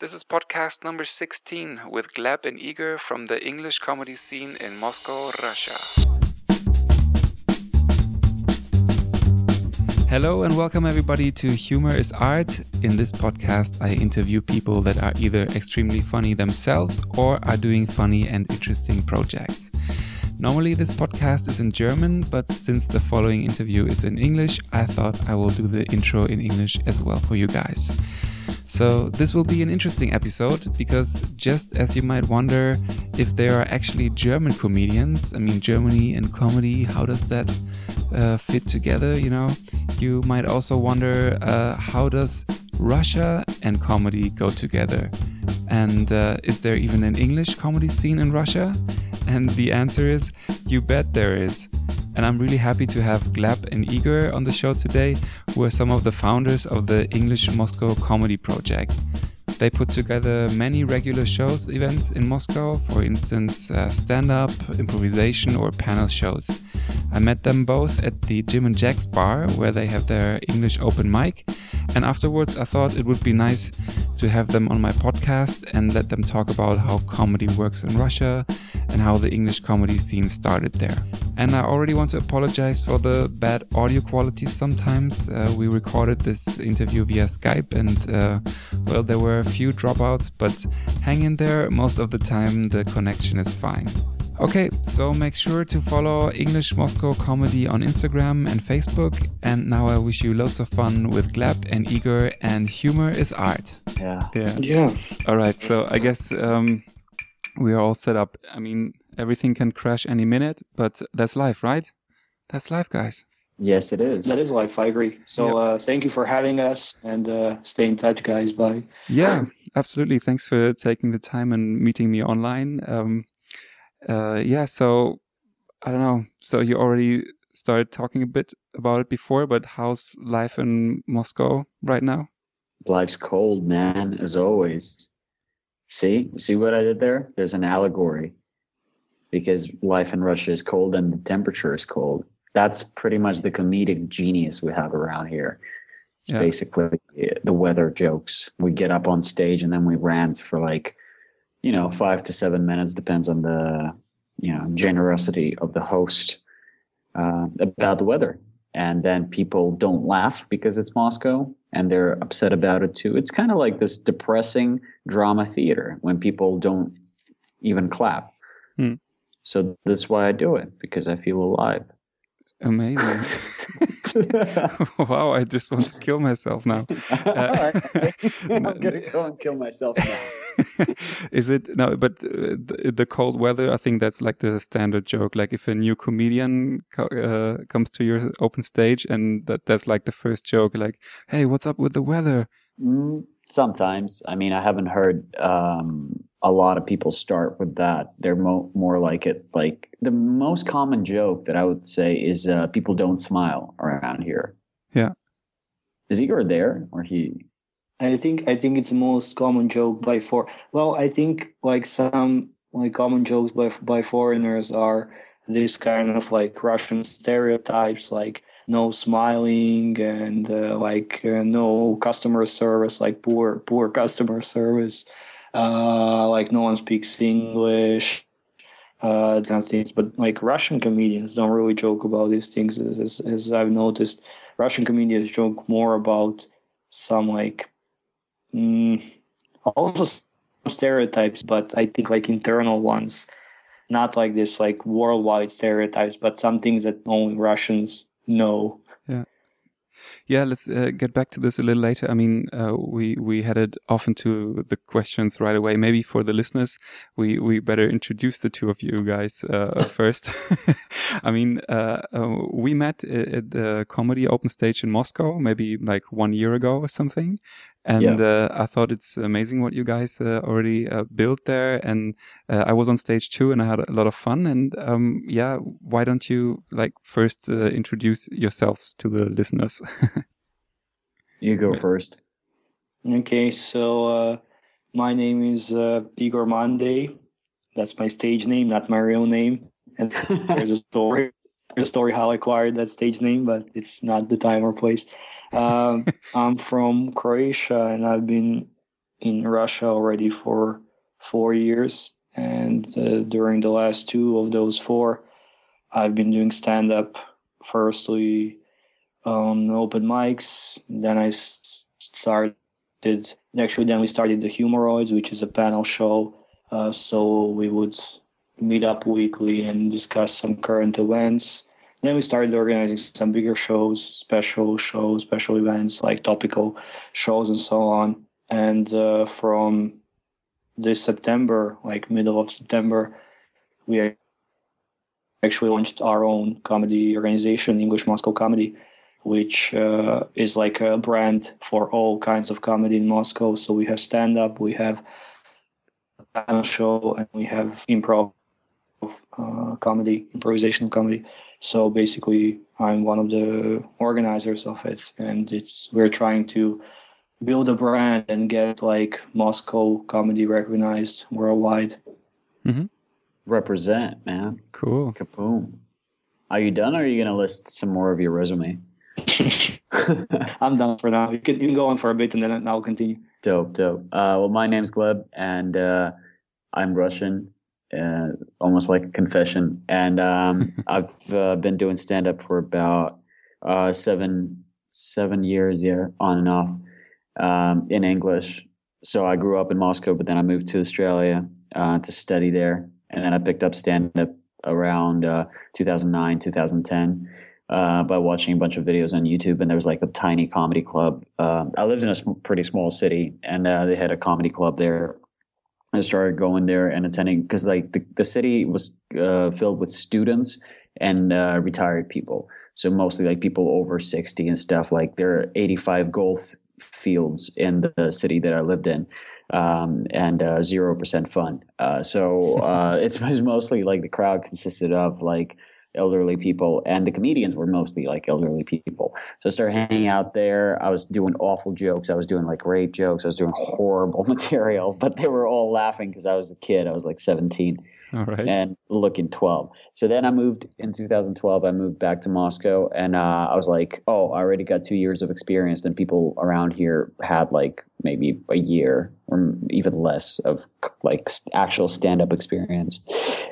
This is podcast number 16 with Gleb and Igor from the English comedy scene in Moscow, Russia. Hello and welcome everybody to Humor is Art. In this podcast, I interview people that are either extremely funny themselves or are doing funny and interesting projects. Normally, this podcast is in German, but since the following interview is in English, I thought I will do the intro in English as well for you guys. So, this will be an interesting episode because just as you might wonder if there are actually German comedians, I mean, Germany and comedy, how does that uh, fit together? You know, you might also wonder uh, how does Russia and comedy go together? And uh, is there even an English comedy scene in Russia? And the answer is, you bet there is. And I'm really happy to have Gleb and Igor on the show today, who are some of the founders of the English Moscow Comedy Project. They put together many regular shows events in Moscow, for instance, uh, stand up, improvisation, or panel shows. I met them both at the Jim and Jack's bar, where they have their English open mic. And afterwards, I thought it would be nice to have them on my podcast and let them talk about how comedy works in Russia and how the English comedy scene started there. And I already want to apologize for the bad audio quality sometimes. Uh, we recorded this interview via Skype, and uh, well, there were a few dropouts, but hang in there, most of the time the connection is fine. Okay, so make sure to follow English Moscow Comedy on Instagram and Facebook. And now I wish you lots of fun with Gleb and Igor, and humor is art. Yeah. Yeah. Yeah. All right, so I guess um, we are all set up. I mean, everything can crash any minute, but that's life, right? That's life, guys. Yes, it is. That is life. I agree. So Yep. uh, thank you for having us and uh, stay in touch, guys. Bye. Yeah, absolutely. Thanks for taking the time and meeting me online. Um, uh, yeah, so I don't know. So you already started talking a bit about it before, but how's life in Moscow right now? Life's cold, man, as always. See? See what I did there? There's an allegory. Because life in Russia is cold and the temperature is cold. That's pretty much the comedic genius we have around here. It's Yeah. basically the weather jokes. We get up on stage and then we rant for like, you know, five to seven minutes, depends on the, you know, generosity of the host uh, about the weather. And then people don't laugh because it's Moscow and they're upset about it too. It's kind of like this depressing drama theater when people don't even clap. Hmm. So that's why I do it because I feel alive. Amazing. wow, I just want to kill myself now. All right. I'm gonna go and kill myself now. is it no but uh, the, the cold weather i think that's like the standard joke like if a new comedian co- uh, comes to your open stage and that that's like the first joke like hey what's up with the weather Mm, sometimes. I mean, I haven't heard um, a lot of people start with that. They're mo- more like it. Like the most common joke that I would say is uh, people don't smile around here. Yeah. Is Igor there or he? I think I think it's the most common joke by for. Well, I think like some like common jokes by by foreigners are this kind of like Russian stereotypes, like no smiling and uh, like uh, no customer service, like poor poor customer service, uh, like no one speaks English, uh, kind of things. But like Russian comedians don't really joke about these things, as as, as I've noticed. Russian comedians joke more about some like mm, also some stereotypes, but I think like internal ones, not like this like worldwide stereotypes, but some things that only Russians know. Yeah let's uh, get back to this a little later. I mean uh, we we headed off into the questions right away. Maybe for the listeners we we better introduce the two of you guys uh, first. I mean uh, uh, we met at the comedy open stage in moscow maybe like one year ago or something and uh, I thought it's amazing what you guys uh, already uh, built there. And uh, I was on stage too, and I had a lot of fun. And um, yeah, why don't you like first uh, introduce yourselves to the listeners? You go Right. first. Okay, so uh, my name is uh, Igor Monday. That's my stage name, not my real name. And there's a story, there's a story how I acquired that stage name, but it's not the time or place. Um, I'm from Croatia, and I've been in Russia already for four years, and uh, during the last two of those four, I've been doing stand up. Firstly, on open mics. Then I started. Actually, then we started the Humoroids, which is a panel show. Uh, so we would meet up weekly and discuss some current events. Then we started organizing some bigger shows, special shows, special events like topical shows and so on. And uh, from this September, like middle of September, we actually launched our own comedy organization, English Moscow Comedy, which uh, is like a brand for all kinds of comedy in Moscow. So we have stand up, we have panel show, and we have improv uh, comedy, improvisational comedy. So basically, I'm one of the organizers of it, and it's we're trying to build a brand and get like Moscow comedy recognized worldwide. Mm-hmm. Represent, man. Cool. Kaboom. Are you done, or are you gonna list some more of your resume? I'm done for now. You can, you can go on for a bit, and then I'll continue. Dope, dope. Uh, well, my name's Gleb, and uh, I'm Russian. Uh, almost like a confession. And um, I've uh, been doing stand up for about uh, seven seven years, yeah, on and off um, in English. So I grew up in Moscow, but then I moved to Australia uh, to study there, and then I picked up stand up around uh, 2009, 2010. Uh, by watching a bunch of videos on YouTube, and there was like a tiny comedy club. I lived in a sm- pretty small city, and they had a comedy club there I started going there and attending because like the, the city was uh, filled with students and uh, retired people. So mostly like people over 60 and stuff. Like there are 85 golf fields in the city that I lived in. Um, and uh, zero percent fun. Uh, so uh, it's mostly like the crowd consisted of like elderly people, and the comedians were mostly like elderly people. So I started hanging out there. I was doing awful jokes. I was doing like rape jokes. I was doing horrible material, but they were all laughing because I was a kid. I was like 17 all right. and looking 12. So then I moved in 2012. I moved back to Moscow, and uh, I was like, oh, I already got two years of experience. And people around here had like maybe a year or even less of like actual stand up experience.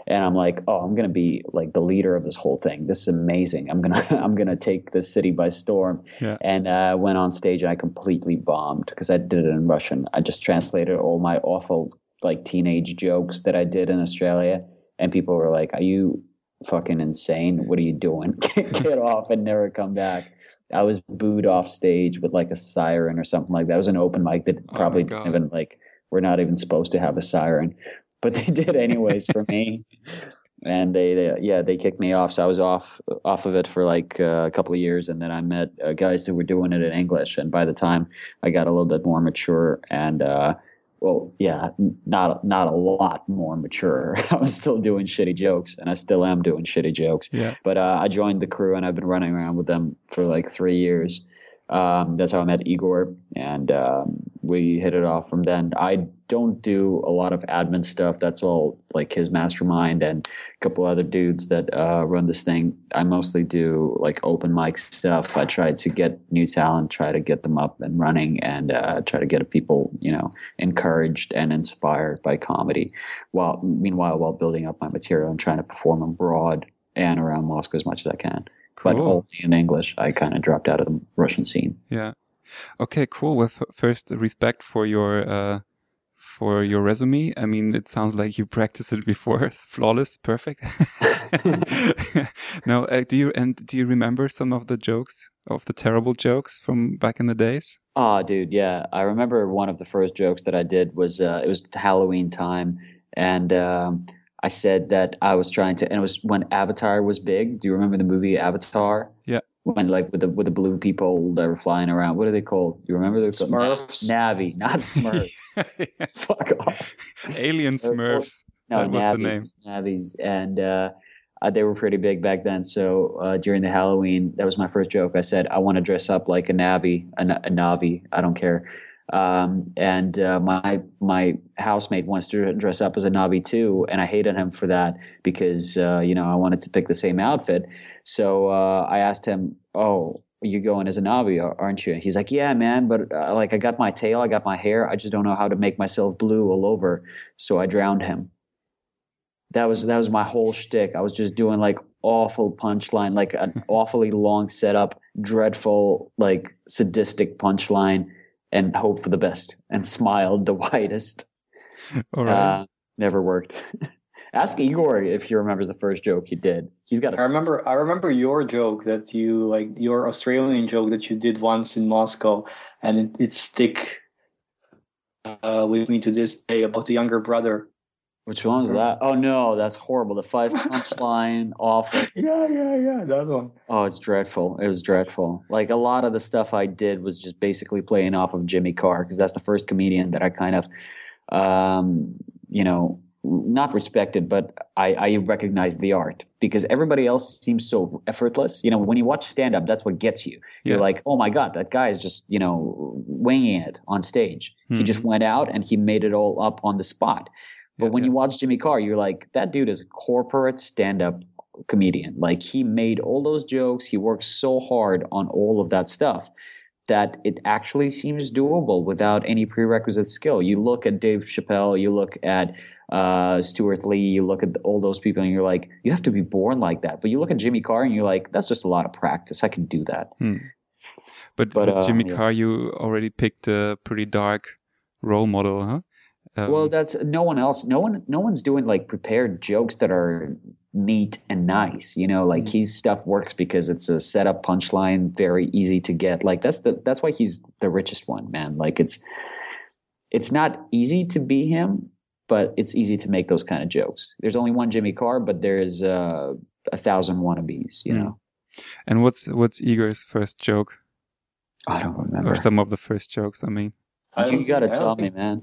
And I'm like, oh, I'm gonna be like the leader of this whole thing. This is amazing. I'm gonna I'm gonna take this city by storm. Yeah. And uh, went on stage and I completely bombed because I did it in Russian. I just translated all my awful like teenage jokes that I did in Australia, and people were like, "Are you fucking insane? What are you doing? Get off and never come back." I was booed off stage with like a siren or something like that. It was an open mic that Oh probably didn't even like we're not even supposed to have a siren, but they did anyways for me. And they, they, yeah, they kicked me off. So I was off off of it for like uh, a couple of years, and then I met uh, guys who were doing it in English. And by the time I got a little bit more mature and uh, well, yeah, not not a lot more mature. I was still doing shitty jokes, and I still am doing shitty jokes. Yeah. But uh, I joined the crew, and I've been running around with them for like three years. Um, that's how I met Igor, and um, we hit it off from then. I don't do a lot of admin stuff. That's all like his mastermind and a couple other dudes that uh, run this thing. I mostly do like open mic stuff. I try to get new talent, try to get them up and running, and uh, try to get people, you know, encouraged and inspired by comedy. While meanwhile, while building up my material and trying to perform abroad and around Moscow as much as I can but Cool. only in English. I kind of dropped out of the Russian scene. Yeah. Okay, cool. With first respect for your uh for your resume. I mean, it sounds like you practiced it before. Flawless, perfect. no, uh, do you and do you remember some of the jokes of the terrible jokes from back in the days? Oh, dude, yeah. I remember one of the first jokes that I did was uh, it was Halloween time, and um, I said that I was trying to, and it was when Avatar was big. Do you remember the movie Avatar? Yeah. When like with the with the blue people that were flying around. What are they called? Do you remember? They're called Smurfs. Navi, not Smurfs. Fuck off. Alien Smurfs. No, That was the name. Navies, and uh, uh, they were pretty big back then. So uh, during the Halloween, that was my first joke. I said I want to dress up like a Navi, a, Na- a Navi. I don't care. Um, and uh, my my housemate wants to dress up as a Navi too, and I hated him for that because uh, you know I wanted to pick the same outfit. So uh, I asked him, "Oh, you're going as a Navi, aren't you? And he's like, yeah, man, but uh, like I got my tail, I got my hair, I just don't know how to make myself blue all over, so I drowned him. That was that was my whole shtick. I was just doing like awful punchline, like an awfully long setup, dreadful, like sadistic punchline, and hope for the best and smiled the widest. All right. Uh, never worked. Ask Igor if he remembers the first joke he did. He's got. I remember. I remember your joke that you like your Australian joke that you did once in Moscow, and it, it stick uh, with me to this day about the younger brother. Which one was that? Oh no, that's horrible. The five punchline, awful. Yeah, yeah, yeah, that one. Oh, it's dreadful. It was dreadful. Like a lot of the stuff I did was just basically playing off of Jimmy Carr because that's the first comedian that I kind of, um, you know, not respected, but I, I recognized the art because everybody else seems so effortless. You know, when you watch stand up, that's what gets you. You're like, oh my God, that guy is just, you know, winging it on stage. He Hmm. just went out and he made it all up on the spot. But Yeah, when yeah. you watch Jimmy Carr, you're like, that dude is a corporate stand up comedian. Like he made all those jokes, he worked so hard on all of that stuff that it actually seems doable without any prerequisite skill. You look at Dave Chappelle, you look at uh, Stewart Lee, you look at all those people, and you're like, you have to be born like that. But you look at Jimmy Carr, and you're like, that's just a lot of practice. I can do that. Hmm. But, But, with uh, Jimmy yeah. Carr, you already picked a pretty dark role model, huh? Um, well, that's no one else. No one, no one's doing like prepared jokes that are neat and nice. You know, like Mm. his stuff works because it's a setup punchline, very easy to get. Like that's the that's why he's the richest one, man. Like it's it's not easy to be him, but it's easy to make those kind of jokes. There's only one Jimmy Carr, but there's uh, a thousand wannabes. You Mm. know, and what's what's Igor's first joke, I don't remember. or some of the first jokes? I mean, I you don't got to tell me, think- man.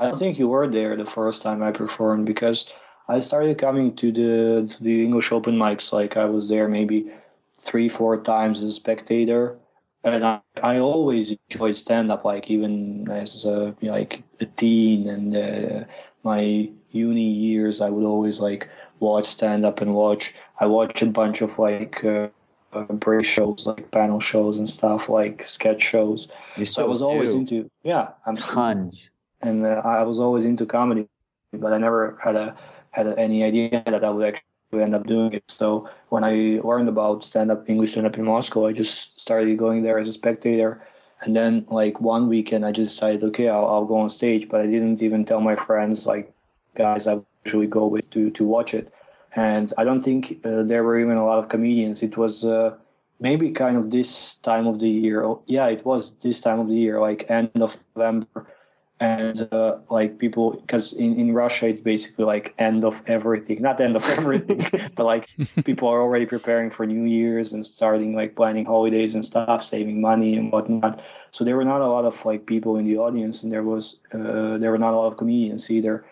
I don't think you were there the first time I performed because I started coming to the to the English open mics like I was there maybe three four times as a spectator, and I, I always enjoyed stand up like even as a, like a teen and uh, my uni years I would always like watch stand up and watch I watched a bunch of like. Uh, uh, break shows like panel shows and stuff like sketch shows You so I was always into yeah I'm tons. And uh, I was always into comedy, but I never had a had any idea that I would actually end up doing it. So when I learned about stand up English stand up in Moscow, I just started going there as a spectator. And then like one weekend, I just decided, okay, I'll, I'll go on stage, but I didn't even tell my friends, like guys I usually go with to to watch it. And I don't think uh, there were even a lot of comedians. It was uh, maybe kind of this time of the year. Oh, Yeah, it was this time of the year, like end of November and uh, like people because in, in russia it's basically like end of everything. Not end of everything but like people are already preparing for new year's and starting like planning holidays and stuff saving money and whatnot. So there were not a lot of like people in the audience and there was uh, there were not a lot of comedians either.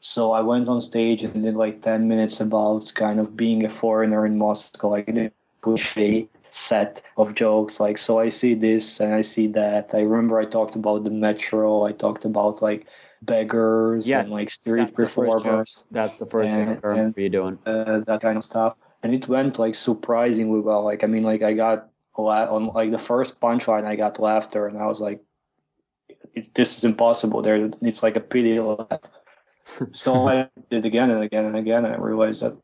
So i went on stage and did like 10 minutes about kind of being a foreigner in moscow like the cliche set of jokes like so i see this and i see that. I remember i talked about the metro i talked about like beggars Yes, and like street that's the performers That's the first thing I you doing. uh, that kind of stuff. And it went like surprisingly well. Like i mean like i got a la- on like the first punchline i got laughter and i was like it's, this is impossible. There it's like a pity laugh. so i did again and again and again and i realized that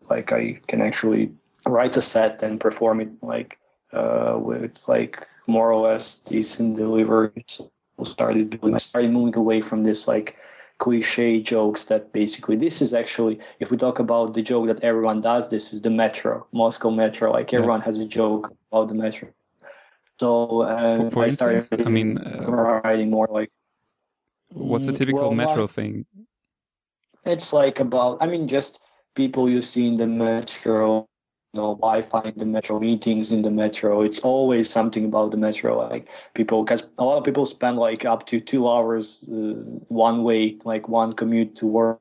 it's like i can actually write a set and perform it like uh with like more or less decent delivery so started doing i started moving away from this like cliche jokes that basically this is actually if we talk about the joke that everyone does this is the metro moscow metro like Yeah. everyone has a joke about the metro so uh, For- for I started instance, I mean, uh, writing more like what's a Mm, typical well, metro like- thing? it's like about i mean just people you see in the metro know wi-fi in the metro meetings in the metro. It's always something about the metro like people because a lot of people spend like up to two hours uh, one way like one commute to work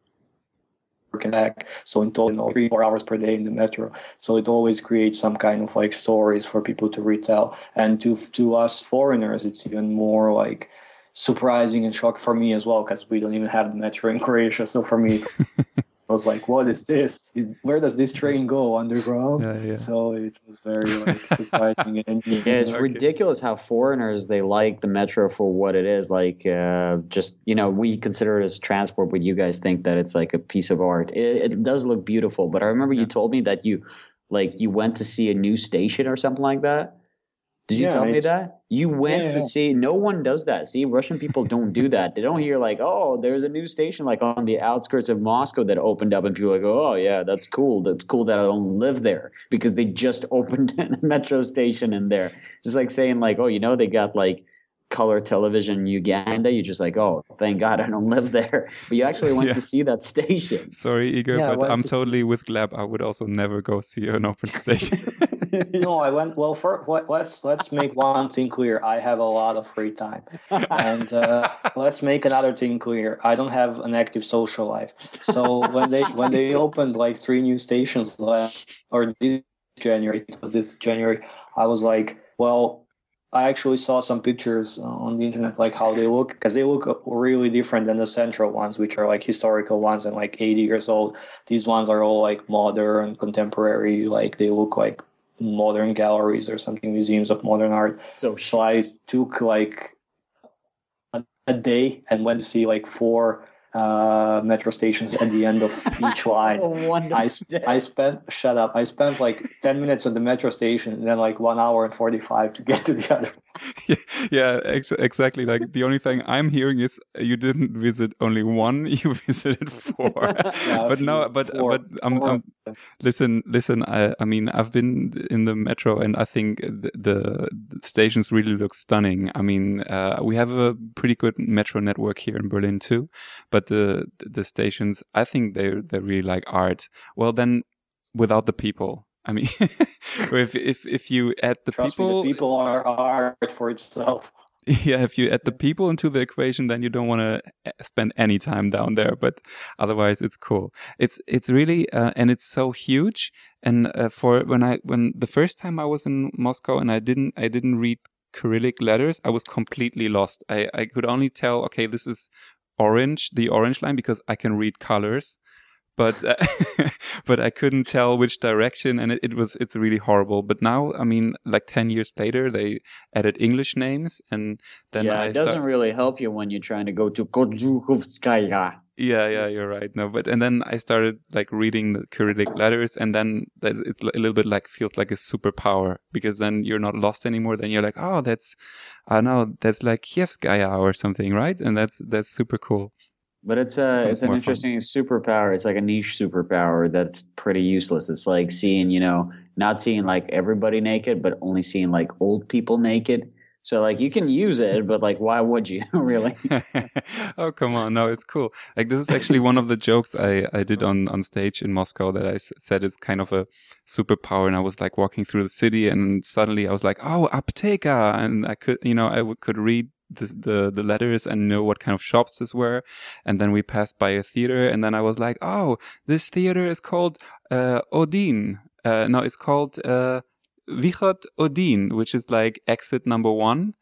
and back. So in total you know, three four hours per day in the metro. So it always creates some kind of like stories for people to retell and to to us foreigners it's even more like surprising and shock for me as well because we don't even have the metro in croatia. So for me it was like, "What is this? Where does this train go underground?" Yeah, yeah. So it was very like surprising. and Yeah, it's Okay. ridiculous how foreigners they like the metro for what it is. Like, uh, just you know, we consider it as transport, but you guys think that it's like a piece of art. It, it does look beautiful, but I remember you told me that you, like, you went to see a new station or something like that. Did you Yeah, tell me that you went Yeah, to yeah. see? No one does that. See, Russian people don't do that. They don't hear like, "Oh, there's a new station like on the outskirts of Moscow that opened up," and people are like, "Oh, yeah, that's cool. That's cool that I don't live there because they just opened a metro station in there." Just like saying like, "Oh, you know, they got like." Color television Uganda, you're just like, oh, thank God I don't live there. But you actually went Yeah. to see that station. Sorry, Igor, Yeah, but I'm to see- totally with Gleb. I would also never go see an open station. no, I went. Well, first, let, let's let's make one thing clear. I have a lot of free time, and uh, let's make another thing clear. I don't have an active social life. So when they when they opened like three new stations last or this January, it this January, I was like, well. I actually saw some pictures uh, on the internet, like how they look, because they look really different than the central ones, which are like historical ones and like 80 years old. These ones are all like modern, contemporary, like they look like modern galleries or something, museums of modern art. So So I took like a, a day and went to see like four uh, metro stations at the end of each line. I, I spent shut up. I spent like ten minutes at the metro station and then like one hour and forty five to get to the other. yeah, yeah ex- exactly. Like the only thing I'm hearing is you didn't visit only one, you visited four. but no, but four- but I'm. I'm listen, listen. I, I mean, I've been in the metro, and I think the, the, the stations really look stunning. I mean, uh, we have a pretty good metro network here in Berlin too, but the the stations, I think they they really like art. Well, then without the people. I mean, if if if you add the Trust people, me, the people are art for itself. yeah, if you add the people into the equation, then you don't want to spend any time down there. But otherwise, it's cool. It's it's really uh, and it's so huge. And uh, for when I when the first time I was in Moscow and I didn't I didn't read Cyrillic letters, I was completely lost. I I could only tell okay, this is orange, the orange line because I can read colors. But uh, but I couldn't tell which direction, and it, it was it's really horrible. But now, I mean, like ten years later, they added English names, and then yeah, I it doesn't start, really help you when you're trying to go to Kozhukhovskaya. yeah, yeah, you're right. No, but and then I started like reading the Cyrillic letters, and then it's a little bit like feels like a superpower because then you're not lost anymore. Then you're like, oh, that's I know, that's like Kievskaya or something, right? And that's that's super cool. But it's uh, a It's an more fun. interesting superpower. It's like a niche superpower that's pretty useless. It's like seeing, you know, not seeing like everybody naked, but only seeing like old people naked. So like you can use it, but like why would you really? oh come on no it's cool like this is actually one of the jokes i i did on on stage in moscow that i s- said it's kind of a superpower and i was like walking through the city and suddenly i was like oh apteka and i could you know i w- could read the, the the letters and know what kind of shops this were and then we passed by a theater and then i was like oh this theater is called uh odin uh no it's called uh Vichot Odin, which is like exit number one,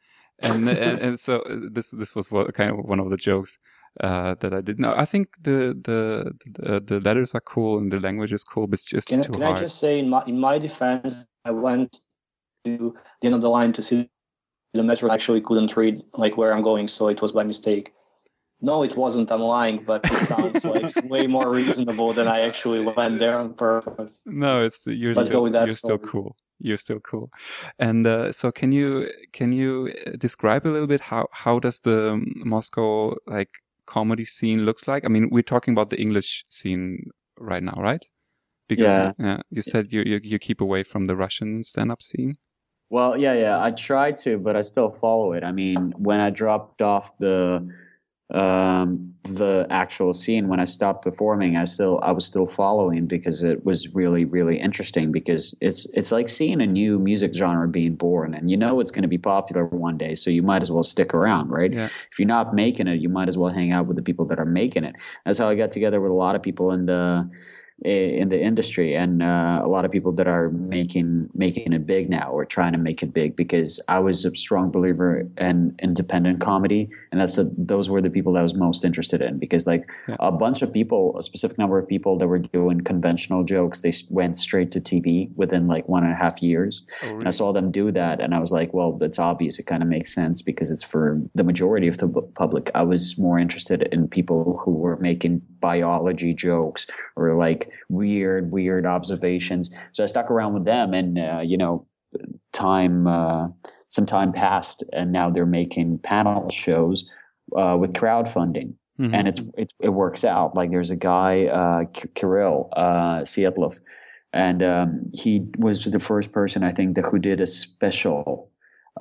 and and, and so uh, this this was what, kind of one of the jokes uh, that I did. No, I think the, the the the letters are cool and the language is cool, but it's just Can, too can hard. I just say, in my in my defense, I went to the end of the line to see the metro. Actually couldn't read like where I'm going, so it was by mistake. No, it wasn't. I'm lying, but it sounds like way more reasonable than I actually went there on purpose. No, it's you're Let's go still with that you're still cool. You're still cool. And uh, so, can you can you uh, describe a little bit how how does the um, Moscow like comedy scene looks like? I mean, we're talking about the English scene right now, right? Because Yeah. yeah, you said you, you you keep away from the Russian stand up scene. Well, yeah, yeah, I try to, but I still follow it. I mean, when I dropped off the um the actual scene when i stopped performing i still i was still following because it was really really interesting because it's it's like seeing a new music genre being born and you know it's going to be popular one day so you might as well stick around right Yeah. if you're not making it you might as well hang out with the people that are making it that's how i got together with a lot of people in the in the industry and uh, a lot of people that are making making it big now or trying to make it big because I was a strong believer in independent comedy and that's a, those were the people that I was most interested in because like yeah. a bunch of people a specific number of people that were doing conventional jokes they went straight to TV within like one and a half years oh, really? and I saw them do that and I was like well that's obvious it kind of makes sense because it's for the majority of the public I was more interested in people who were making biology jokes or like weird, weird observations. So I stuck around with them, and uh, you know, time uh, some time passed, and now they're making panel shows uh, with crowdfunding. Mm-hmm. And it's, it, it works out. Like there's a guy, uh, Kirill uh, Sietlov, and um, he was the first person I think that who did a special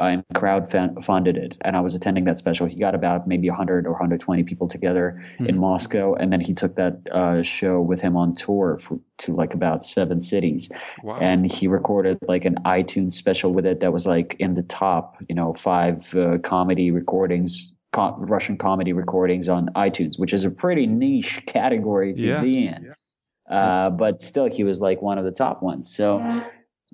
uh, and crowd funded it. And I was attending that special. He got about maybe 100 or 120 people together mm-hmm. in Moscow, and then he took that uh, show with him on tour for, to like about seven cities. Wow. And he recorded like an iTunes special with it that was like in the top, you know, five uh, comedy recordings. Russian comedy recordings on iTunes, which is a pretty niche category to yeah. be in. Yeah. Uh, but still, he was like one of the top ones. So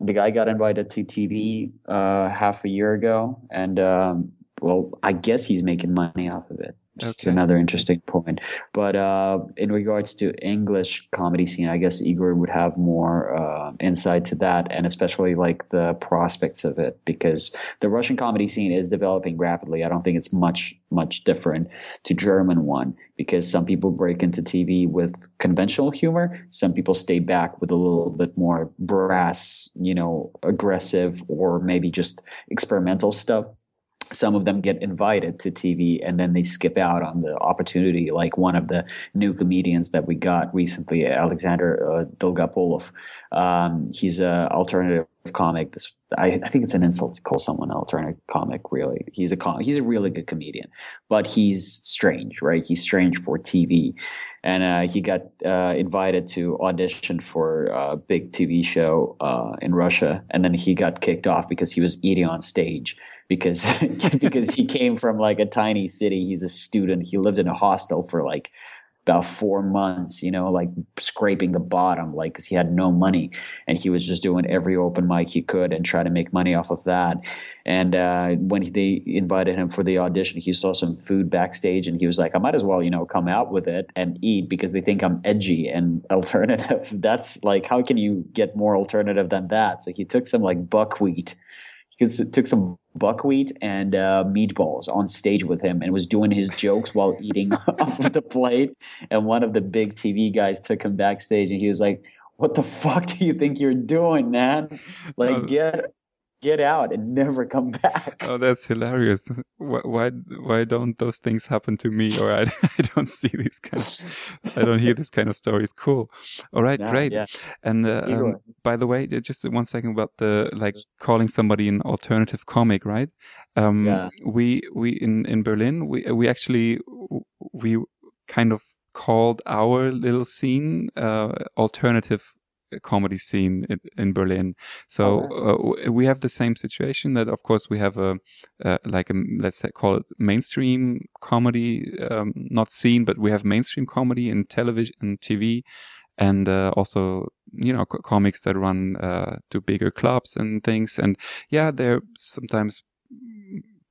the guy got invited to TV uh, half a year ago, and um, well, I guess he's making money off of it. Okay. another interesting point. But uh, in regards to English comedy scene, I guess Igor would have more uh, insight to that, and especially like the prospects of it, because the Russian comedy scene is developing rapidly. I don't think it's much much different to German one, because some people break into TV with conventional humor, some people stay back with a little bit more brass, you know, aggressive or maybe just experimental stuff some of them get invited to TV and then they skip out on the opportunity. Like one of the new comedians that we got recently, Alexander uh, Dolgopolov. Um, he's an alternative comic. This I, I, think it's an insult to call someone an alternative comic. Really, he's a com- he's a really good comedian, but he's strange, right? He's strange for TV, and uh, he got uh, invited to audition for a big TV show uh, in Russia, and then he got kicked off because he was eating on stage because because he came from like a tiny city. He's a student. He lived in a hostel for like about four months, you know, like scraping the bottom, like because he had no money and he was just doing every open mic he could and try to make money off of that. And uh, when he, they invited him for the audition, he saw some food backstage and he was like, I might as well, you know, come out with it and eat because they think I'm edgy and alternative. That's like, how can you get more alternative than that? So he took some like buckwheat he took some buckwheat and uh, meatballs on stage with him and was doing his jokes while eating off of the plate. And one of the big TV guys took him backstage and he was like, "What the fuck do you think you're doing, man? Like, uh, get get out and never come back. Oh, that's hilarious. Why, why, why don't those things happen to me? Or I, I don't see these kind of, I don't hear this kind of stories. Cool. All right, great. Yeah. And uh, um, by the way, just one second about the like calling somebody an alternative comic, right? Um, yeah. We we in in Berlin we we actually we kind of called our little scene uh, alternative comedy scene in, in Berlin. So uh, we have the same situation that, of course, we have a uh, like a let's say call it mainstream comedy, um, not scene, but we have mainstream comedy in television and TV, and uh, also you know co- comics that run uh, to bigger clubs and things. And yeah, they're sometimes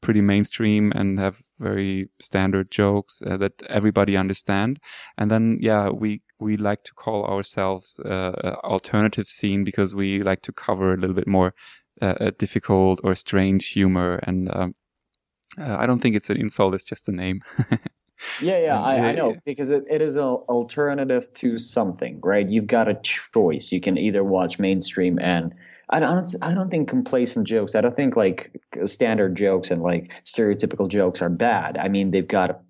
pretty mainstream and have very standard jokes uh, that everybody understand. And then, yeah, we, we like to call ourselves, uh, alternative scene because we like to cover a little bit more, uh, difficult or strange humor. And, um, uh, I don't think it's an insult. It's just a name. yeah, yeah, I, I, know because it, it is an alternative to something, right? You've got a choice. You can either watch mainstream and I don't I don't think complacent jokes. I don't think like standard jokes and like stereotypical jokes are bad. I mean, they've got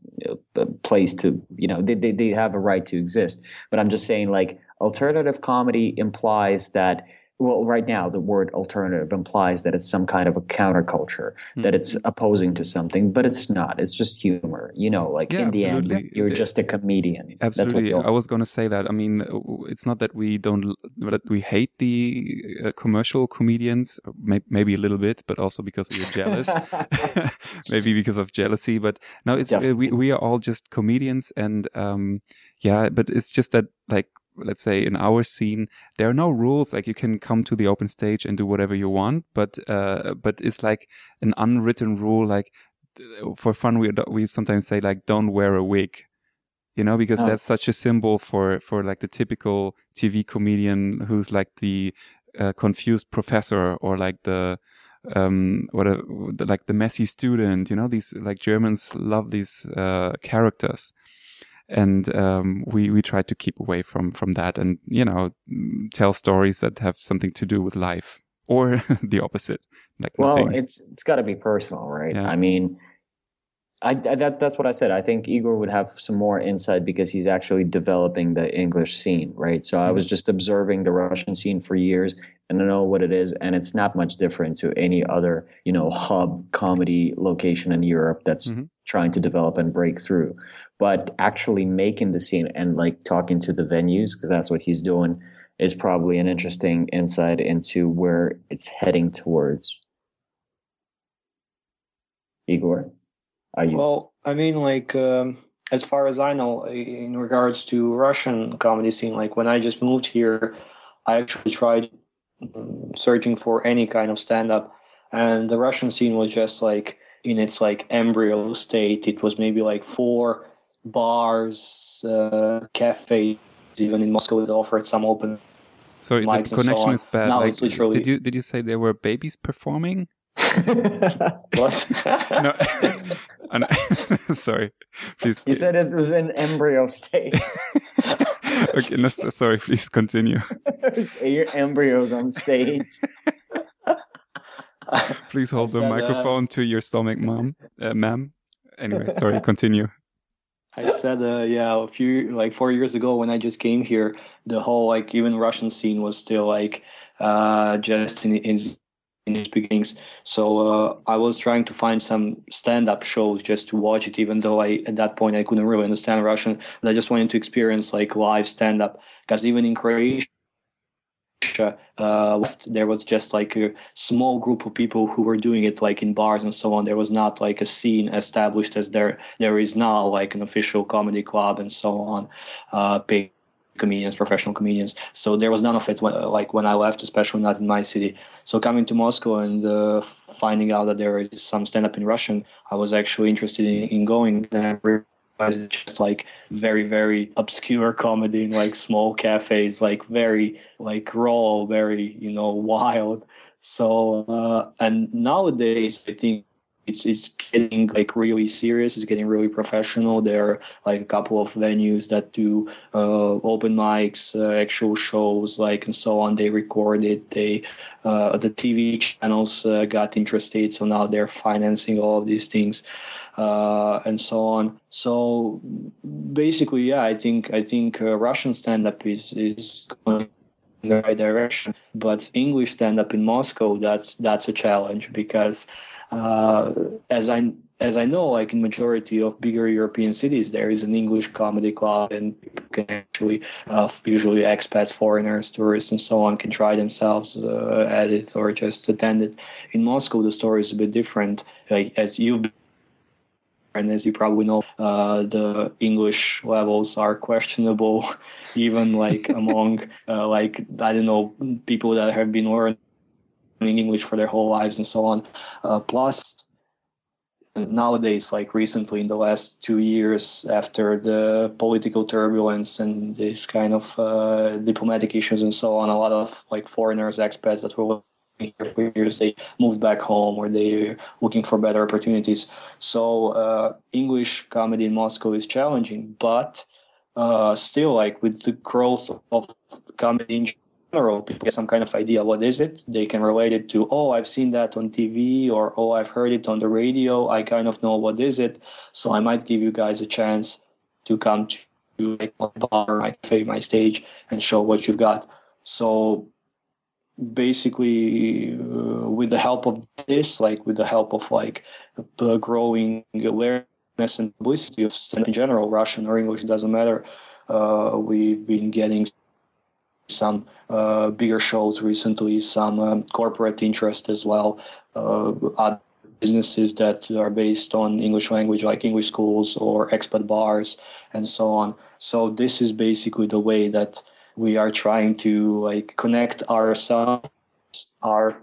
place to you know they, they they have a right to exist. But I'm just saying like alternative comedy implies that well, right now the word alternative implies that it's some kind of a counterculture, mm-hmm. that it's opposing to something, but it's not. It's just humor. You know, like yeah, in the absolutely. end, you're just a comedian. Absolutely. I was going to say that. I mean, it's not that we don't, that we hate the uh, commercial comedians, may, maybe a little bit, but also because we're jealous, maybe because of jealousy. But no, it's, uh, we, we are all just comedians and, um, yeah, but it's just that like let's say in our scene, there are no rules. Like you can come to the open stage and do whatever you want, but uh, but it's like an unwritten rule. Like for fun, we we sometimes say like don't wear a wig, you know, because oh. that's such a symbol for for like the typical TV comedian who's like the uh, confused professor or like the um what a like the messy student you know these like germans love these uh characters and um, we we try to keep away from from that and you know tell stories that have something to do with life or the opposite like well nothing. it's it's got to be personal right yeah. i mean I, that that's what I said. I think Igor would have some more insight because he's actually developing the English scene, right? So I was mm-hmm. just observing the Russian scene for years and I know what it is, and it's not much different to any other, you know, hub comedy location in Europe that's mm-hmm. trying to develop and break through. But actually making the scene and like talking to the venues, because that's what he's doing, is probably an interesting insight into where it's heading towards. Igor? Well, I mean, like. Um as far as I know, in regards to Russian comedy scene, like when I just moved here, I actually tried searching for any kind of stand up and the russian scene was just like in its like embryo state. It was maybe like four bars uh, cafes even in moscow that offered some open sorry the connection so is bad. Now like, it's literally... did you did you say there were babies performing what? no, sorry. Please. You said it was in embryo state. okay, no, sorry. Please continue. Your embryos on stage. Please hold the microphone uh, to your stomach, mom, uh, ma'am. Anyway, sorry. Continue. I said, uh, yeah, a few like four years ago when I just came here, the whole like even Russian scene was still like uh, just in, in in its beginnings. So uh, I was trying to find some stand-up shows just to watch it, even though I at that point I couldn't really understand Russian. But I just wanted to experience like live stand-up because even in Croatia. Uh, there was just like a small group of people who were doing it like in bars and so on. There was not like a scene established as there there is now, like an official comedy club and so on. Uh, comedians, professional comedians. So there was none of it when, like when I left, especially not in my city. So coming to Moscow and uh, finding out that there is some stand up in Russian, I was actually interested in, in going. And I realized it's just like very, very obscure comedy in like small cafes, like very like raw, very you know wild. So uh, and nowadays I think it's it's getting like really serious. It's getting really professional. There are like a couple of venues that do uh, open mics, uh, actual shows, like and so on. They record it. They uh, the TV channels uh, got interested, so now they're financing all of these things, uh, and so on. So basically, yeah, I think I think uh, Russian stand up is is going in the right direction, but English stand up in Moscow that's that's a challenge because uh, as I as I know, like in majority of bigger European cities, there is an English comedy club, and can actually, uh, usually expats, foreigners, tourists, and so on, can try themselves uh, at it or just attend it. In Moscow, the story is a bit different. Like as you've and as you probably know, uh, the English levels are questionable, even like among uh, like I don't know people that have been learning English for their whole lives and so on. Uh, plus, nowadays, like recently in the last two years, after the political turbulence and this kind of uh, diplomatic issues and so on, a lot of like foreigners, expats that were here for years, they moved back home or they're looking for better opportunities. So uh, English comedy in Moscow is challenging, but uh, still, like with the growth of comedy in general people get some kind of idea what is it. They can relate it to oh i've seen that on tv or oh i've heard it on the radio. I kind of know what is it. So i might give you guys a chance to come to like my bar my cafe my stage and show what you've got. So basically uh, with the help of this like with the help of like the growing awareness and publicity of in general russian or english doesn't matter uh, we've been getting some uh, bigger shows recently, some um, corporate interest as well, uh, businesses that are based on English language, like English schools or expat bars, and so on. So this is basically the way that we are trying to like connect ourselves, our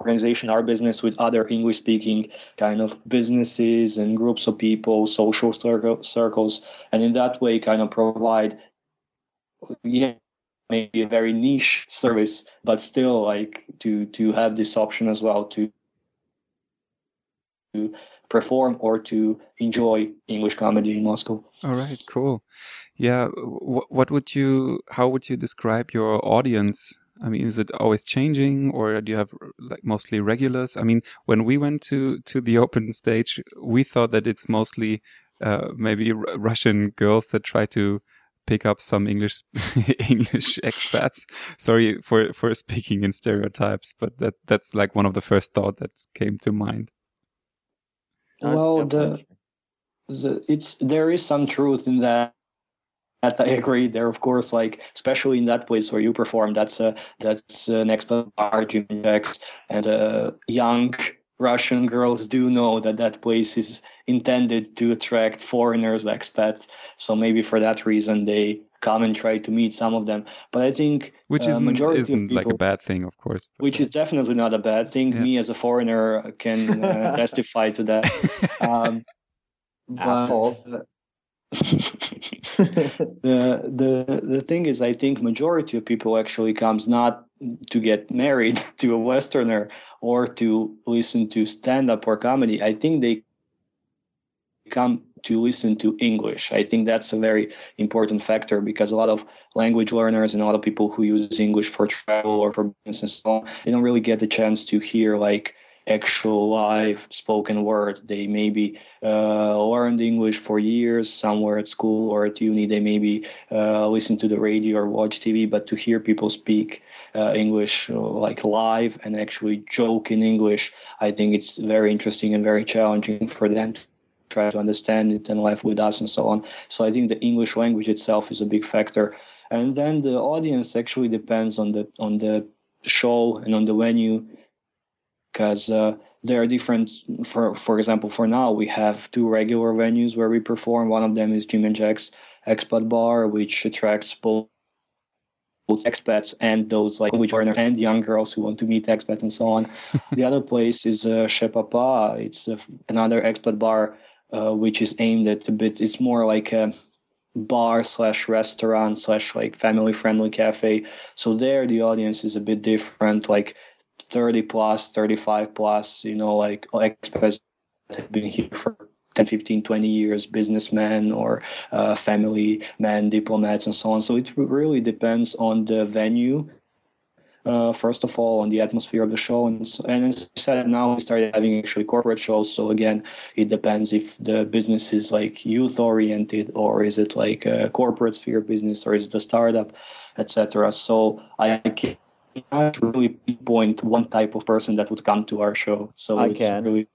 organization, our business with other English speaking kind of businesses and groups of people, social circle, circles, and in that way kind of provide yeah maybe a very niche service, but still like to to have this option as well to to perform or to enjoy English comedy in Moscow. All right, cool. Yeah, what what would you? How would you describe your audience? I mean, is it always changing, or do you have like mostly regulars? I mean, when we went to to the open stage, we thought that it's mostly uh, maybe Russian girls that try to pick up some English English expats. Sorry for for speaking in stereotypes, but that that's like one of the first thought that came to mind. well, the, the it's there is some truth in that. That I agree. There, of course, like especially in that place where you perform, that's a that's an expert bar, Jim and uh, young Russian girls do know that that place is intended to attract foreigners, expats. So maybe for that reason they come and try to meet some of them. But I think which is uh, majority isn't people, like a bad thing, of course. Which is definitely not a bad thing. Yeah. Me as a foreigner can uh, testify to that. Um, Assholes. But, uh, the the the thing is, I think majority of people actually comes not to get married to a Westerner or to listen to stand up or comedy. I think they come to listen to English. I think that's a very important factor because a lot of language learners and a lot of people who use English for travel or for business and so on, they don't really get the chance to hear like actual live spoken word. They maybe uh, learned English for years somewhere at school or at uni. They maybe uh, listen to the radio or watch TV, but to hear people speak uh, English uh, like live and actually joke in English, I think it's very interesting and very challenging for them to try to understand it and live with us and so on. So I think the English language itself is a big factor. And then the audience actually depends on the on the show and on the venue because uh, there are different for for example for now we have two regular venues where we perform one of them is jim and jack's expat bar which attracts both expats and those like which foreigners and young girls who want to meet expats and so on. the other place is uh, Chez Papa. It's uh, another expat bar uh, which is aimed at a bit. It's more like a bar slash restaurant slash like family friendly cafe. So there the audience is a bit different. Like 30 plus 35 plus you know like expats have been here for 10 15 20 years businessmen or uh, family men diplomats and so on. So it really depends on the venue uh, first of all on the atmosphere of the show. And, and as I said now we started having actually corporate shows. So again it depends if the business is like youth oriented or is it like a corporate sphere business or is it a startup etc so I can not really pinpoint one type of person that would come to our show. So I can. Really,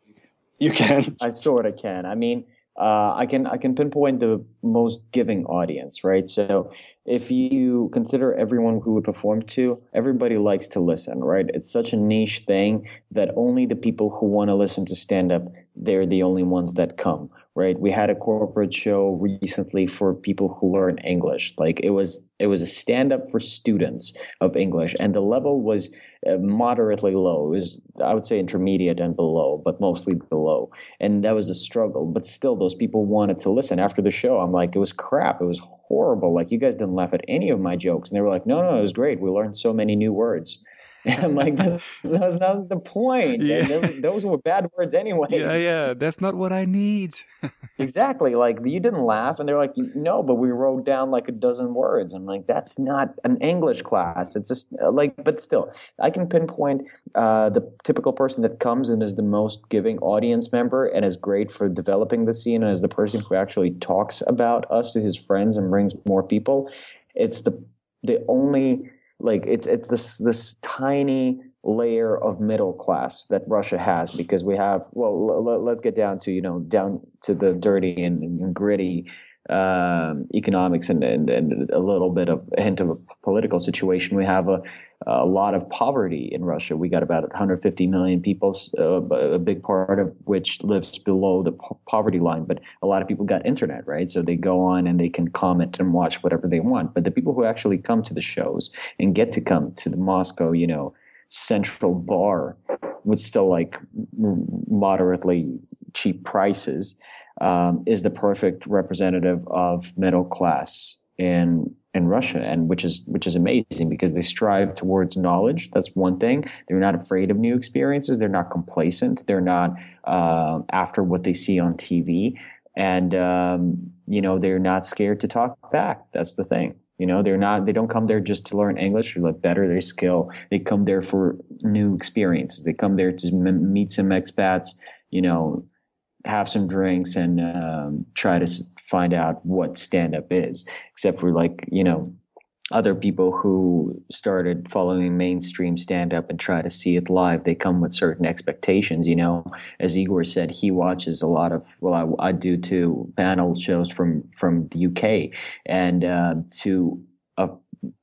you can. I sort of can. I mean, uh, I can I can pinpoint the most giving audience, right? So if you consider everyone who would perform to, everybody likes to listen, right? It's such a niche thing that only the people who want to listen to stand up, they're the only ones that come, right? We had a corporate show recently for people who learn English. Like it was it was a stand up for students of English, and the level was uh, moderately low. It was I would say intermediate and below, but mostly below. And that was a struggle. But still, those people wanted to listen. After the show, I'm like, it was crap. It was horrible. Like you guys didn't laugh at any of my jokes, and they were like, no, no, it was great. We learned so many new words. And I'm like, that's, that's not the point. Yeah. Those, those were bad words anyway. Yeah, yeah. That's not what I need. exactly. Like you didn't laugh, and they're like, no, but we wrote down like a dozen words. I'm like, that's not an English class. It's just uh, like, but still, I can pinpoint uh, the typical person that comes and is the most giving audience member and is great for developing the scene and is the person who actually talks about us to his friends and brings more people. It's the the only like it's it's this this tiny layer of middle class that Russia has because we have well l- l- let's get down to you know down to the dirty and, and gritty um, economics and, and, and a little bit of a hint of a political situation. We have a, a lot of poverty in Russia. We got about 150 million people, uh, a big part of which lives below the po- poverty line. But a lot of people got internet, right? So they go on and they can comment and watch whatever they want. But the people who actually come to the shows and get to come to the Moscow, you know, central bar with still like moderately cheap prices um, is the perfect representative of middle class in in Russia, and which is which is amazing because they strive towards knowledge. That's one thing. They're not afraid of new experiences. They're not complacent. They're not uh, after what they see on TV, and um, you know they're not scared to talk back. That's the thing. You know, they're not. They don't come there just to learn English or like better their skill. They come there for new experiences. They come there to m- meet some expats. You know, have some drinks and um, try to find out what stand up is, except for like, you know, other people who started following mainstream stand up and try to see it live, they come with certain expectations. You know, as Igor said, he watches a lot of, well, I, I do too, panel shows from, from the UK. And uh, to a,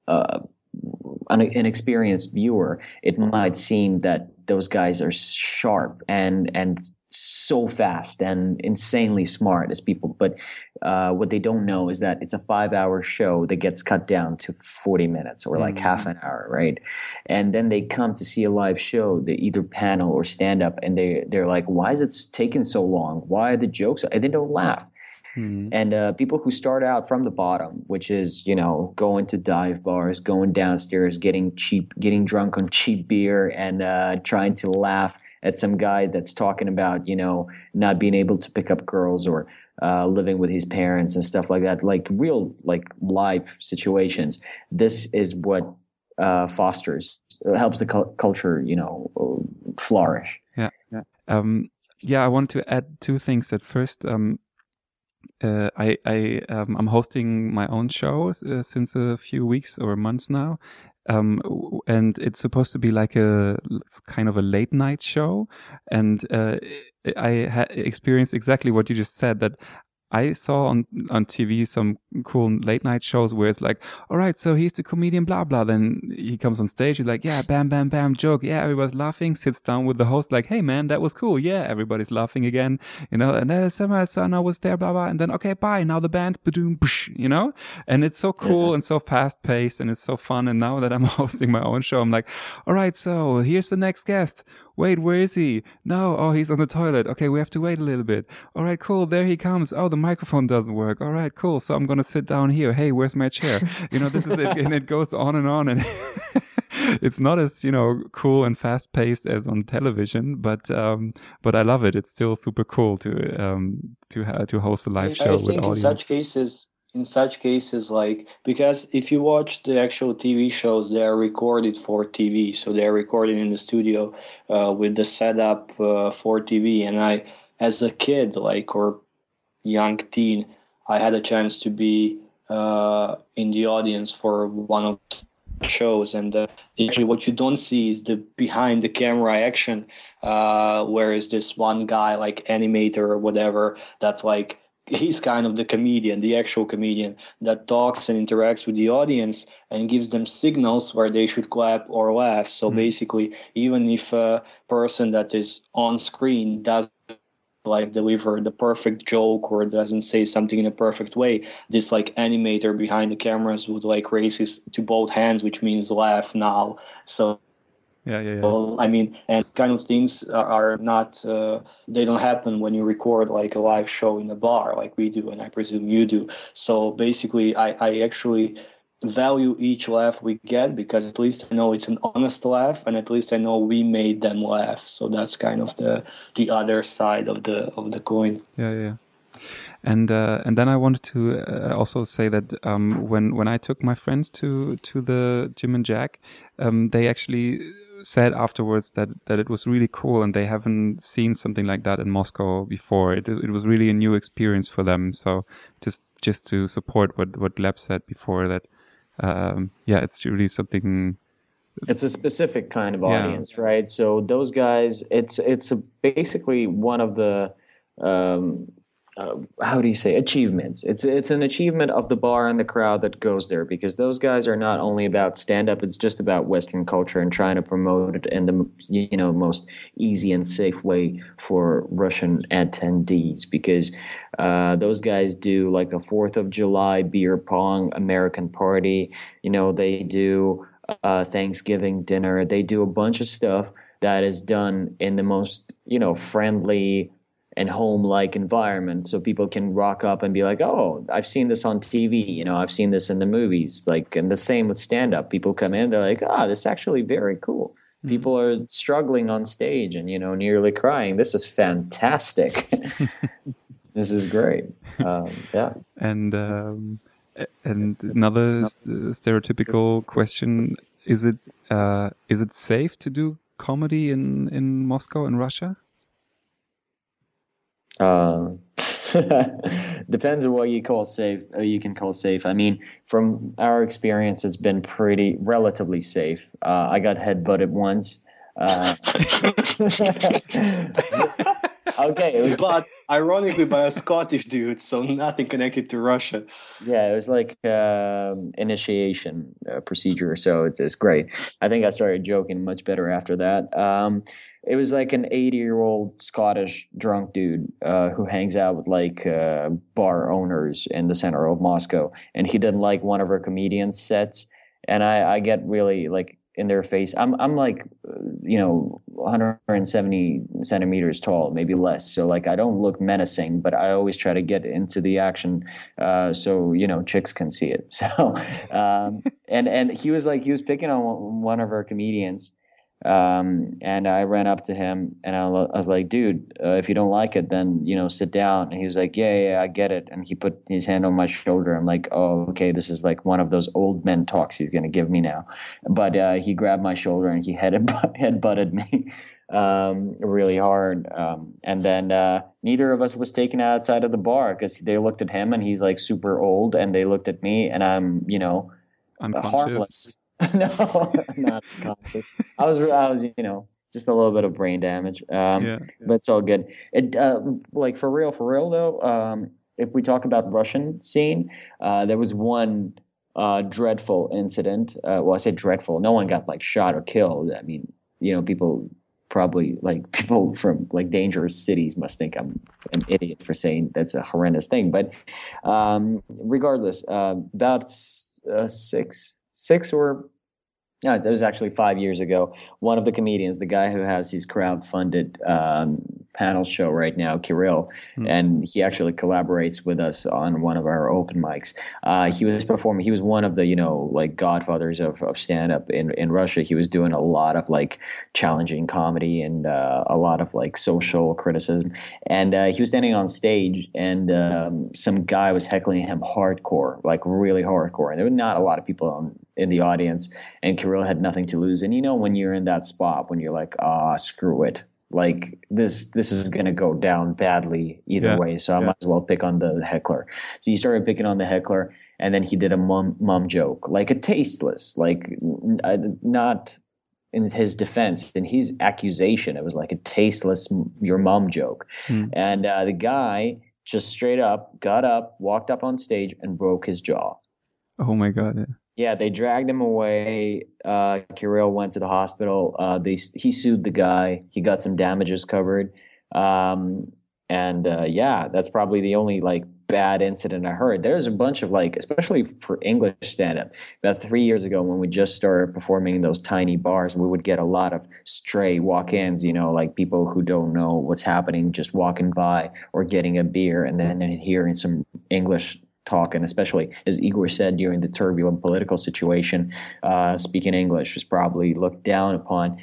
a, an inexperienced viewer, it might seem that those guys are sharp and, and so fast and insanely smart as people. But uh, what they don't know is that it's a five hour show that gets cut down to 40 minutes or like mm-hmm. half an hour, right? And then they come to see a live show, they either panel or stand up, and they, they're like, why is it taking so long? Why are the jokes? And they don't laugh. Mm-hmm. And uh, people who start out from the bottom, which is you know going to dive bars, going downstairs, getting cheap, getting drunk on cheap beer, and uh, trying to laugh at some guy that's talking about you know not being able to pick up girls or uh, living with his parents and stuff like that, like real like live situations. This is what uh, fosters helps the cu- culture you know flourish. Yeah, yeah. Um, yeah, I want to add two things. At first, um, uh, I I um, I'm hosting my own show uh, since a few weeks or months now, um, and it's supposed to be like a it's kind of a late night show, and uh, I ha- experienced exactly what you just said that I saw on on TV some cool late night shows where it's like, all right, so he's the comedian, blah blah. Then he comes on stage, he's like, yeah, bam, bam, bam, joke, yeah, everybody's laughing. Sits down with the host, like, hey man, that was cool, yeah, everybody's laughing again, you know. And then somehow son I was there, blah blah. And then okay, bye. Now the band, boom, you know. And it's so cool yeah. and so fast paced and it's so fun. And now that I'm hosting my own show, I'm like, all right, so here's the next guest wait, where is he? No, oh, he's on the toilet. Okay, we have to wait a little bit. All right, cool. There he comes. Oh, the microphone doesn't work. All right, cool. So I'm going to sit down here. Hey, where's my chair? You know, this is it. And it goes on and on. And it's not as, you know, cool and fast paced as on television, but, um, but I love it. It's still super cool to, um, to, to host a live show I with audience. In such cases, in such cases like because if you watch the actual tv shows they are recorded for tv so they're recorded in the studio uh, with the setup uh, for tv and i as a kid like or young teen i had a chance to be uh, in the audience for one of shows. And uh, actually what you don't see is the behind the camera action uh, where is this one guy like animator or whatever that like he's kind of the comedian, the actual comedian that talks and interacts with the audience and gives them signals where they should clap or laugh. So mm-hmm. basically, even if a person that is on screen does like deliver the perfect joke or doesn't say something in a perfect way this like animator behind the cameras would like raise his to both hands which means laugh now so yeah, yeah, yeah. Well, I mean, and kind of things are not, uh, they don't happen when you record like a live show in a bar like we do, and I presume you do. So basically, I, I actually value each laugh we get because at least I know it's an honest laugh, and at least I know we made them laugh. So that's kind of the the other side of the of the coin. Yeah, yeah. And uh, and then I wanted to uh, also say that um, when when I took my friends to to the Jim and Jack, um, they actually said afterwards that that it was really cool and they haven't seen something like that in Moscow before. It it was really a new experience for them. So just just to support what what Gleb said before that, um, yeah, it's really something. It's a specific kind of audience, yeah. right? So those guys, it's it's a, basically one of the um, uh, how do you say achievements. It's it's an achievement of the bar and the crowd that goes there because those guys are not only about stand up it's just about western culture and trying to promote it in the you know most easy and safe way for russian attendees because uh, those guys do like a fourth of july beer pong american party. You know they do uh, thanksgiving dinner. They do a bunch of stuff that is done in the most you know friendly and home like environment so people can rock up and be like oh i've seen this on tv you know i've seen this in the movies like and the same with stand up people come in they're like ah oh, this is actually very cool. Mm-hmm. people are struggling on stage and you know nearly crying. This is fantastic. This is great. Um, yeah. And um, and another st stereotypical question is it uh, is it safe to do comedy in in moscow in russia uh, depends on what you call safe. Uh, you can call safe. I mean, from our experience, it's been pretty relatively safe. Uh, I got head butted once. Uh, okay, was, but ironically by a Scottish dude, so nothing connected to Russia. Yeah, it was like um, initiation uh, procedure, so it's, it's great. I think I started joking much better after that. Um, it was like an 80 year old Scottish drunk dude uh, who hangs out with like uh, bar owners in the center of Moscow, and he didn't like one of our comedians' sets. And I, I get really like in their face. I'm I'm like uh, you know 170 centimeters tall, maybe less. So like I don't look menacing, but I always try to get into the action, uh, so you know chicks can see it. So um, and and he was like he was picking on one of our comedians um, and I ran up to him and I, I was like, dude, uh, if you don't like it, then, you know, sit down. And he was like, yeah, yeah, I get it. And he put his hand on my shoulder. I'm like, oh, okay, this is like one of those old men talks he's going to give me now. But uh, he grabbed my shoulder and he head, head butted me um, really hard. Um, and then uh, neither of us was taken outside of the bar because they looked at him and he's like super old. And they looked at me and I'm, you know, I'm harmless no, not conscious. I was, I was, you know, just a little bit of brain damage. Um, yeah, but it's all good. It, uh, like for real, for real though. Um, if we talk about Russian scene, uh, there was one uh, dreadful incident. Uh, well, I say dreadful. No one got like shot or killed. I mean, you know, people probably like people from like dangerous cities must think I'm an idiot for saying that's a horrendous thing. But um, regardless, uh, about uh, six six or no, it was actually five years ago. One of the comedians, the guy who has his crowd-funded um, panel show right now, Kirill, mm. and he actually collaborates with us on one of our open mics. Uh, he was performing. He was one of the you know like godfathers of, of stand-up in in Russia. He was doing a lot of like challenging comedy and uh, a lot of like social criticism. And uh, he was standing on stage, and um, some guy was heckling him hardcore, like really hardcore. And there were not a lot of people on in the audience, and Kirill had nothing to lose. And you know, when you're in that spot, when you're like, ah, oh, screw it, like this, this is gonna go down badly either yeah. way. So I yeah. might as well pick on the heckler. So he started picking on the heckler, and then he did a mom, mom joke, like a tasteless, like not in his defense, in his accusation, it was like a tasteless your mom joke. Hmm. And uh, the guy just straight up got up, walked up on stage, and broke his jaw. Oh my god! Yeah. Yeah, they dragged him away. Uh, Kirill went to the hospital. Uh, they he sued the guy. He got some damages covered. Um, and uh, yeah, that's probably the only like bad incident I heard. There's a bunch of like, especially for English stand up. About three years ago, when we just started performing in those tiny bars, we would get a lot of stray walk ins, you know, like people who don't know what's happening just walking by or getting a beer and then hearing some English talk, and especially as Igor said during the turbulent political situation, uh, speaking English was probably looked down upon.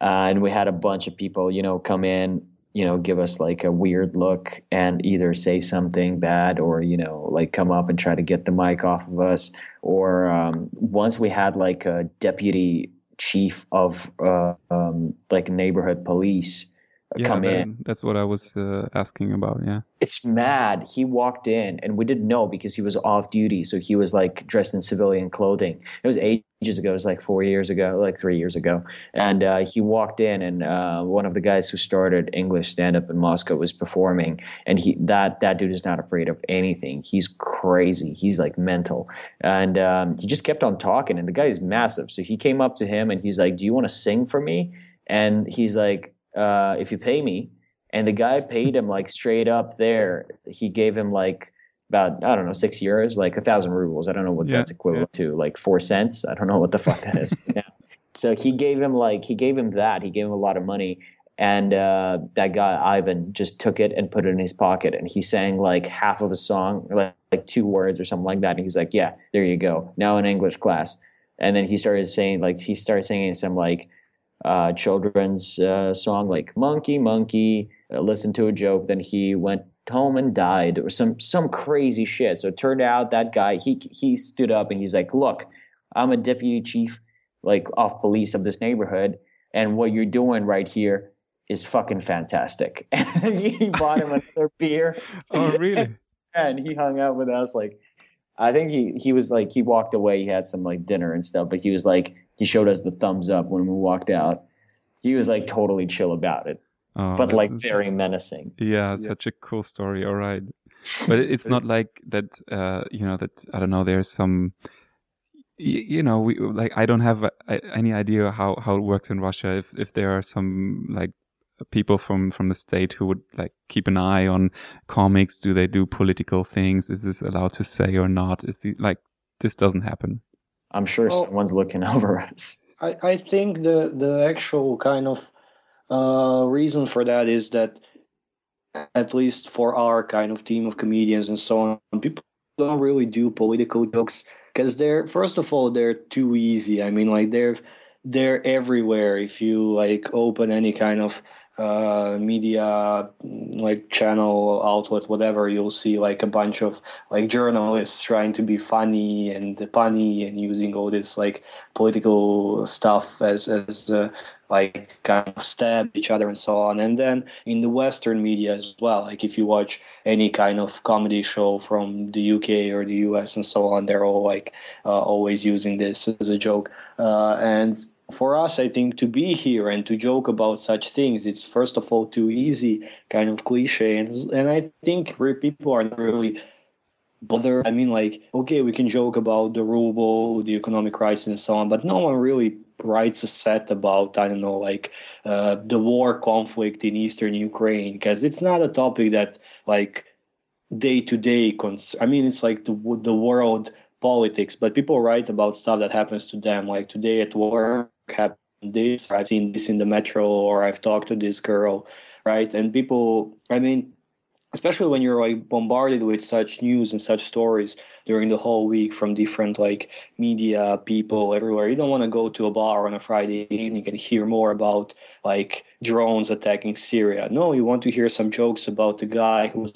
Uh, and we had a bunch of people, you know, come in, you know, give us like a weird look and either say something bad or, you know, like come up and try to get the mic off of us. Or um, once we had like a deputy chief of uh, um, like neighborhood police yeah, come that- in. That's what I was uh, asking about. Yeah. It's mad. He walked in and we didn't know because he was off duty. So he was like dressed in civilian clothing. It was ages ago. It was like four years ago, like three years ago. And uh, he walked in and uh, one of the guys who started English stand up in Moscow was performing. And he that that dude is not afraid of anything. He's crazy. He's like mental. And um, he just kept on talking. And the guy is massive. So he came up to him and he's like, Do you want to sing for me? And he's like, uh, If you pay me. And the guy paid him like straight up there. He gave him like about I don't know six euros, like a thousand rubles. I don't know what Yeah, that's equivalent to, like four cents. I don't know what the fuck that is. yeah. So he gave him like he gave him that. He gave him a lot of money, and uh, that guy Ivan just took it and put it in his pocket, and he sang like half of a song, like, like two words or something like that. And he's like, "Yeah, there you go. Now in English class." And then he started saying like he started singing some like uh, children's uh, song like "Monkey, Monkey." Uh, listened to a joke. Then he went home and died or some some crazy shit. So it turned out that guy he he stood up and he's like, "Look, I'm a deputy chief like of police of this neighborhood, and what you're doing right here is fucking fantastic." And he bought him another beer. Oh, really? and he hung out with us like I think he he was like he walked away. He had some like dinner and stuff, but he was like he showed us the thumbs up when we walked out. He was like totally chill about it, Oh, but like that's- very menacing. Yeah, such a cool story. All right, but it's not like that. Uh, you know that I don't know. There's some. You know, we like I don't have uh, any idea how how it works in Russia. If if there are some like people from from the state who would like keep an eye on comics, do they do political things? Is this allowed to say or not? Is the like this doesn't happen? I'm sure Well- someone's looking over us. I, I think the the actual kind of uh, reason for that is that at least for our kind of team of comedians and so on, people don't really do political jokes because they're first of all they're too easy. I mean, like they're they're everywhere. If you like open any kind of uh, media like channel outlet, whatever, you'll see like a bunch of like journalists trying to be funny and punny and using all this like political stuff as as uh, like kind of stab each other and so on. And then in the Western media as well, like if you watch any kind of comedy show from the UK or the US and so on, they're all like uh, always using this as a joke. Uh, and for us, I think to be here and to joke about such things, it's first of all too easy, kind of cliche, and and I think people are really bothered. I mean, like, okay, we can joke about the ruble, the economic crisis, and so on, but no one really writes a set about I don't know, like uh, the war conflict in eastern Ukraine, because it's not a topic that like day to day. I mean, it's like the the world politics, but people write about stuff that happens to them. Like today at work happened this, or I've seen this in the metro, or I've talked to this girl, right? And people, I mean, especially when you're like bombarded with such news and such stories during the whole week from different like media people everywhere you don't want to go to a bar on a friday evening and hear more about like drones attacking syria no you want to hear some jokes about the guy who was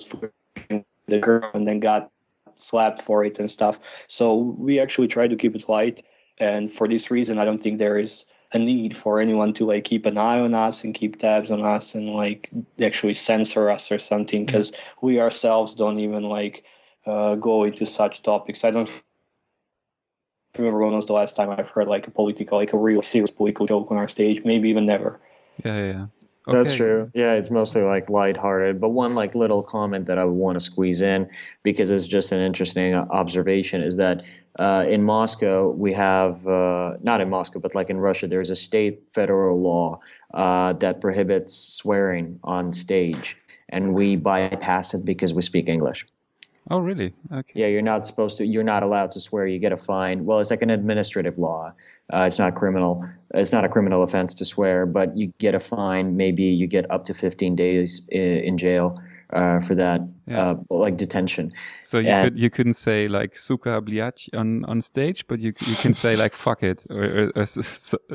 the girl and then got slapped for it and stuff so we actually try to keep it light and for this reason i don't think there is a need for anyone to like keep an eye on us and keep tabs on us and like actually censor us or something because we ourselves don't even like uh, go into such topics. I don't remember when was the last time I've heard like a political, like a real serious political joke on our stage. Maybe even never. Yeah, yeah. Yeah. That's true. Yeah, it's mostly like lighthearted. But one like little comment that I would want to squeeze in because it's just an interesting observation is that uh, in Moscow we have uh, not in Moscow but like in Russia there's a state federal law uh, that prohibits swearing on stage, and we bypass it because we speak English. Oh, really? Okay. Yeah, you're not supposed to. You're not allowed to swear. You get a fine. Well, it's like an administrative law. Uh, it's not criminal. It's not a criminal offense to swear, but you get a fine. Maybe you get up to 15 days in, in jail uh, for that, Yeah. uh, like detention. So you Yeah. could you couldn't say like "suka bliać" on on stage, but you you can say like "fuck it" or, or, or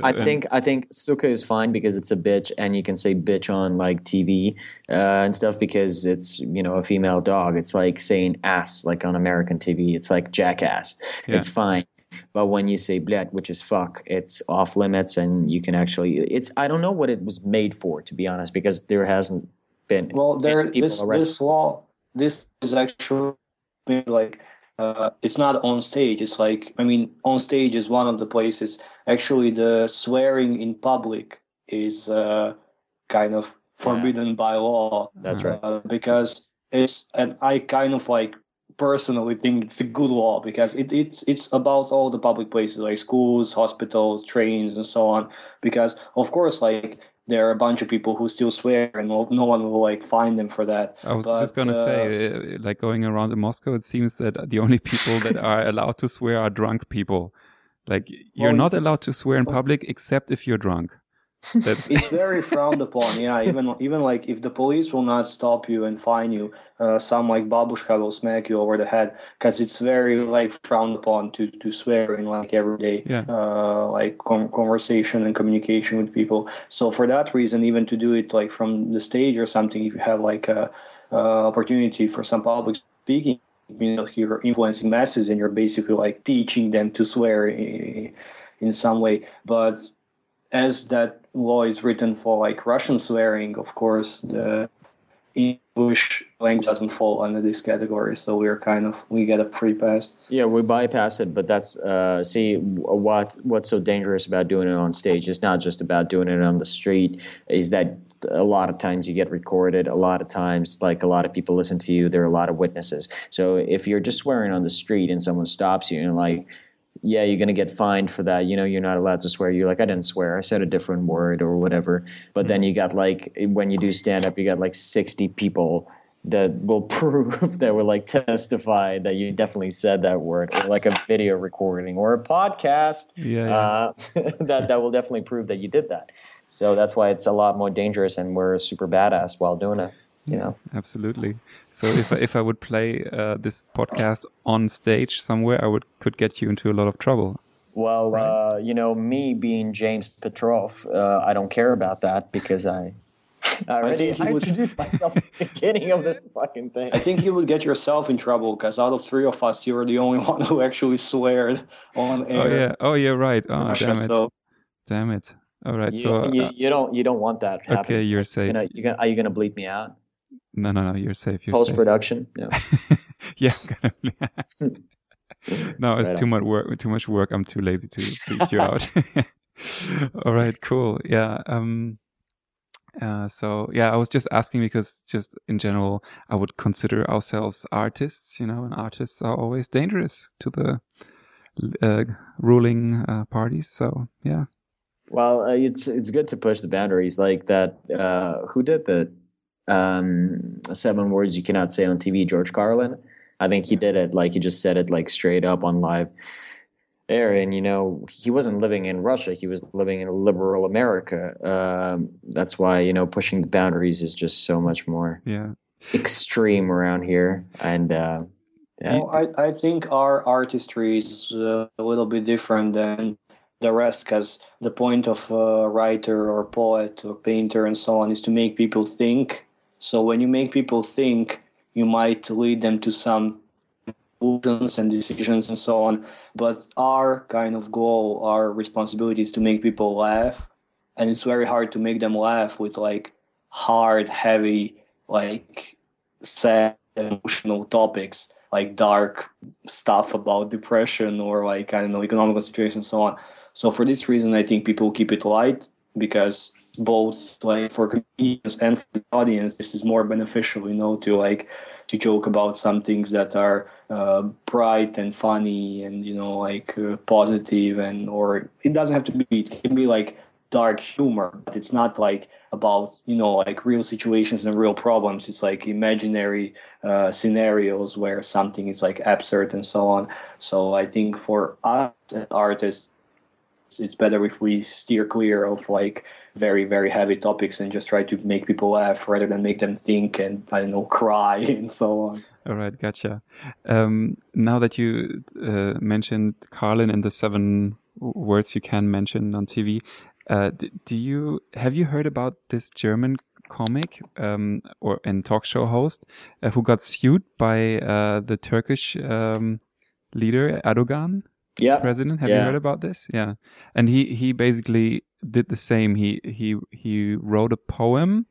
I and- think I think suka is fine because it's a bitch, and you can say bitch on like TV uh, and stuff because it's you know a female dog. It's like saying ass like on American TV. It's like jackass. Yeah. It's fine. But when you say "bled," which is "fuck," it's off limits, and you can actually. It's I don't know what it was made for, to be honest, because there hasn't been. Well, there this arrested this law this is actually like uh, it's not on stage. It's like I mean, on stage is one of the places. Actually, the swearing in public is uh, kind of forbidden by law. That's right. Uh, because it's and I kind of like personally think it's a good law because it, it's it's about all the public places like schools, hospitals, trains, and so on. Because of course, like there are a bunch of people who still swear, and no, one will like find them for that. I was But, just gonna uh, say, uh, like going around in Moscow, it seems that the only people that are allowed to swear are drunk people. Like you're Well, not allowed to swear in public except if you're drunk. It's very frowned upon yeah even even like if the police will not stop you and fine you uh, some like babushka will smack you over the head because it's very like frowned upon to to swear in like everyday Yeah. uh, like com- conversation and communication with people so for that reason even to do it like from the stage or something if you have like a, uh opportunity for some public speaking you know you're influencing masses and you're basically like teaching them to swear in, in some way but as that law is written for like Russian swearing, of course, the English language doesn't fall under this category. So we're kind of we get a free pass. Yeah, we bypass it, but that's uh, see what what's so dangerous about doing it on stage. It's not just about doing it on the street. Is that a lot of times you get recorded. A lot of times, like a lot of people listen to you. There are a lot of witnesses. So if you're just swearing on the street and someone stops you and like, yeah, you're gonna get fined for that. You know, you're not allowed to swear. You're like, I didn't swear. I said a different word or whatever. But then you got like when you do stand up, you got like 60 people that will prove that will like testify that you definitely said that word or like a video recording or a podcast Yeah, yeah. uh, that that will definitely prove that you did that so that's why it's a lot more dangerous and we're super badass while doing it you know absolutely. So if I, if I would play uh, this podcast on stage somewhere, I would could get you into a lot of trouble. well uh, you know me being james petrov uh, i don't care about that because i I already think I would- introduced myself at the beginning of this fucking thing. I think you would get yourself in trouble because out of three of us, you were the only one who actually sweared on air. Oh yeah. Oh yeah. Right. Oh Russia, damn it. So Damn it. All right. You, so you, uh, you don't you don't want that happening. okay, you're safe. You know, you gonna, are you gonna bleep me out? No, no, no. You're safe. You're Post safe. production? Yeah. Gonna- no, it's Right too much work. Too much work. I'm too lazy to bleep you out. All right. Cool. Yeah. Um. Uh, so yeah, I was just asking because just in general, I would consider ourselves artists, you know, and artists are always dangerous to the uh, ruling uh, parties. So yeah, Well, uh, it's it's good to push the boundaries like that. Uh, who did the um, seven words you cannot say on TV? George Carlin. I think he did it like he just said it like straight up on live air. And you know, he wasn't living in Russia; he was living in liberal America. Um, that's why you know pushing the boundaries is just so much more yeah, extreme around here. And uh, yeah, Well, I, I think our artistry is uh, a little bit different than the rest because the point of a writer or poet or painter and so on is to make people think. So when you make people think, you might lead them to some conclusions and decisions and so on. But our kind of goal, our responsibility is to make people laugh. And it's very hard to make them laugh with like hard, heavy, like sad, emotional topics like dark stuff about depression or like I don't know economical situation and so on. So for this reason, I think people keep it light because both like for comedians and for the audience, this is more beneficial, you know, to like to joke about some things that are uh, bright and funny and you know like uh, positive and or it doesn't have to be it can be like dark humor but it's not like about you know like real situations and real problems. It's like imaginary uh, scenarios where something is like absurd and so on. So i think for us as artists it's better if we steer clear of like very very heavy topics and just try to make people laugh rather than make them think and i don't know cry and so on All right, gotcha. Um, now that you uh, mentioned Carlin and the seven words you can mention on TV, uh, do you have you heard about this German comic um, or and talk show host uh, who got sued by uh, the Turkish um, leader Erdogan? Yeah. president. Have you heard about this? Yeah, and he he basically did the same. He he he wrote a poem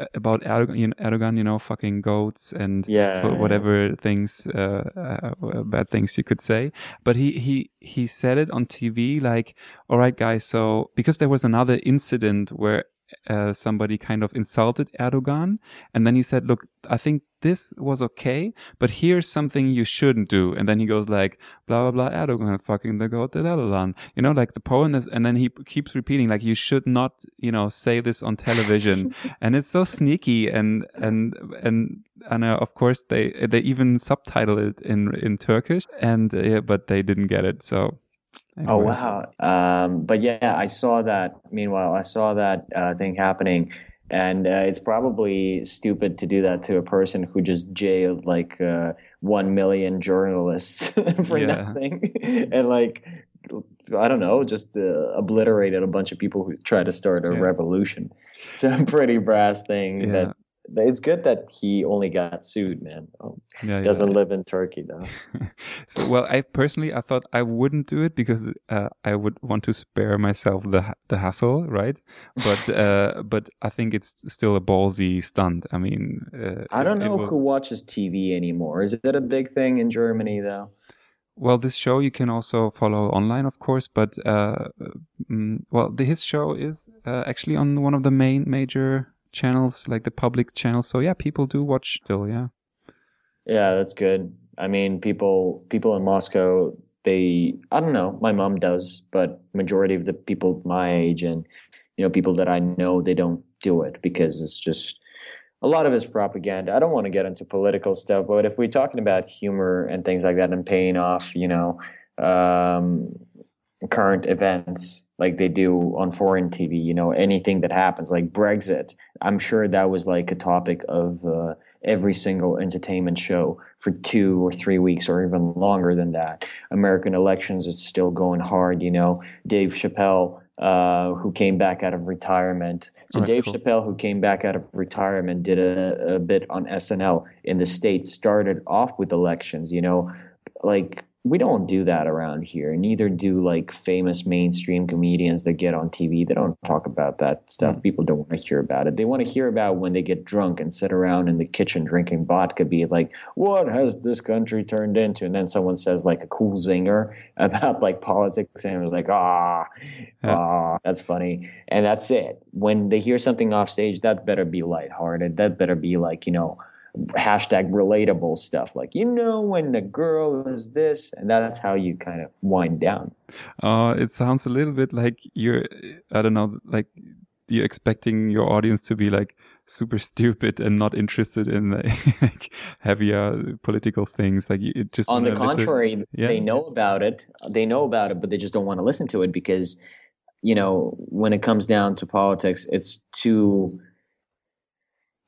uh, about Erdogan, you know, Erdogan, you know, fucking goats and Yeah. wh- whatever things uh, uh, bad things you could say but he he he said it on tv like all right guys so because there was another incident where uh, somebody kind of insulted erdogan. And then he said look i think this was okay but here's something you shouldn't do. And then he goes like blah blah blah erdogan fucking the goat Erdogan. you know like the poem is and then he keeps repeating like you should not you know say this on television. And it's so sneaky and and and and uh, of course they they even subtitle it in in Turkish. And uh, yeah, but they didn't get it so Oh wow! Um, but yeah, I saw that. Meanwhile, I saw that uh, thing happening, and uh, it's probably stupid to do that to a person who just jailed like uh, one million journalists for Yeah. nothing, and like I don't know, just uh, obliterated a bunch of people who tried to start a Yeah. revolution. It's a pretty brass thing. Yeah. That it's good that he only got sued, man. Oh, yeah, doesn't yeah. live in Turkey though. so well I personally I thought I wouldn't do it because uh, I would want to spare myself the the hassle right but uh, but I think it's still a ballsy stunt I mean uh, I don't know will- who watches TV anymore. Is it a big thing in Germany though? Well, this show you can also follow online, of course, but uh, mm, well, the, his show is uh, actually on one of the main major channels, like the public channels. So yeah, people do watch still. Yeah, Yeah, that's good. I mean, people people in Moscow, they I don't know, my mom does, but majority of the people my age and you know, people that I know, they don't do it because it's just a lot of it's propaganda. I don't want to get into political stuff, but if we're talking about humor and things like that and paying off, you know, um, current events like they do on foreign TV, you know, anything that happens, like Brexit, I'm sure that was like a topic of uh, every single entertainment show for two or three weeks or even longer than that. American elections is still going hard, you know. Dave Chappelle, uh, who came back out of retirement. So Oh, Dave cool. Chappelle, who came back out of retirement, did a, a bit on SNL in the States, started off with elections, you know, like we don't do that around here. Neither do like famous mainstream comedians that get on TV. They don't talk about that stuff. People don't want to hear about it. They want to hear about when they get drunk and sit around in the kitchen drinking vodka, be like, what has this country turned into? And then someone says like a cool zinger about like politics and we're like, ah, Yeah. ah, that's funny. And that's it. When they hear something off stage, that better be lighthearted. That better be like, you know, hashtag relatable stuff like you know when the girl is this and that's how you kind of wind down uh, it sounds a little bit like you're, I don't know, like you're expecting your audience to be like super stupid and not interested in like heavier political things. Like you it just on the contrary Yeah. they know about it they know about it but they just don't want to listen to it because you know when it comes down to politics it's too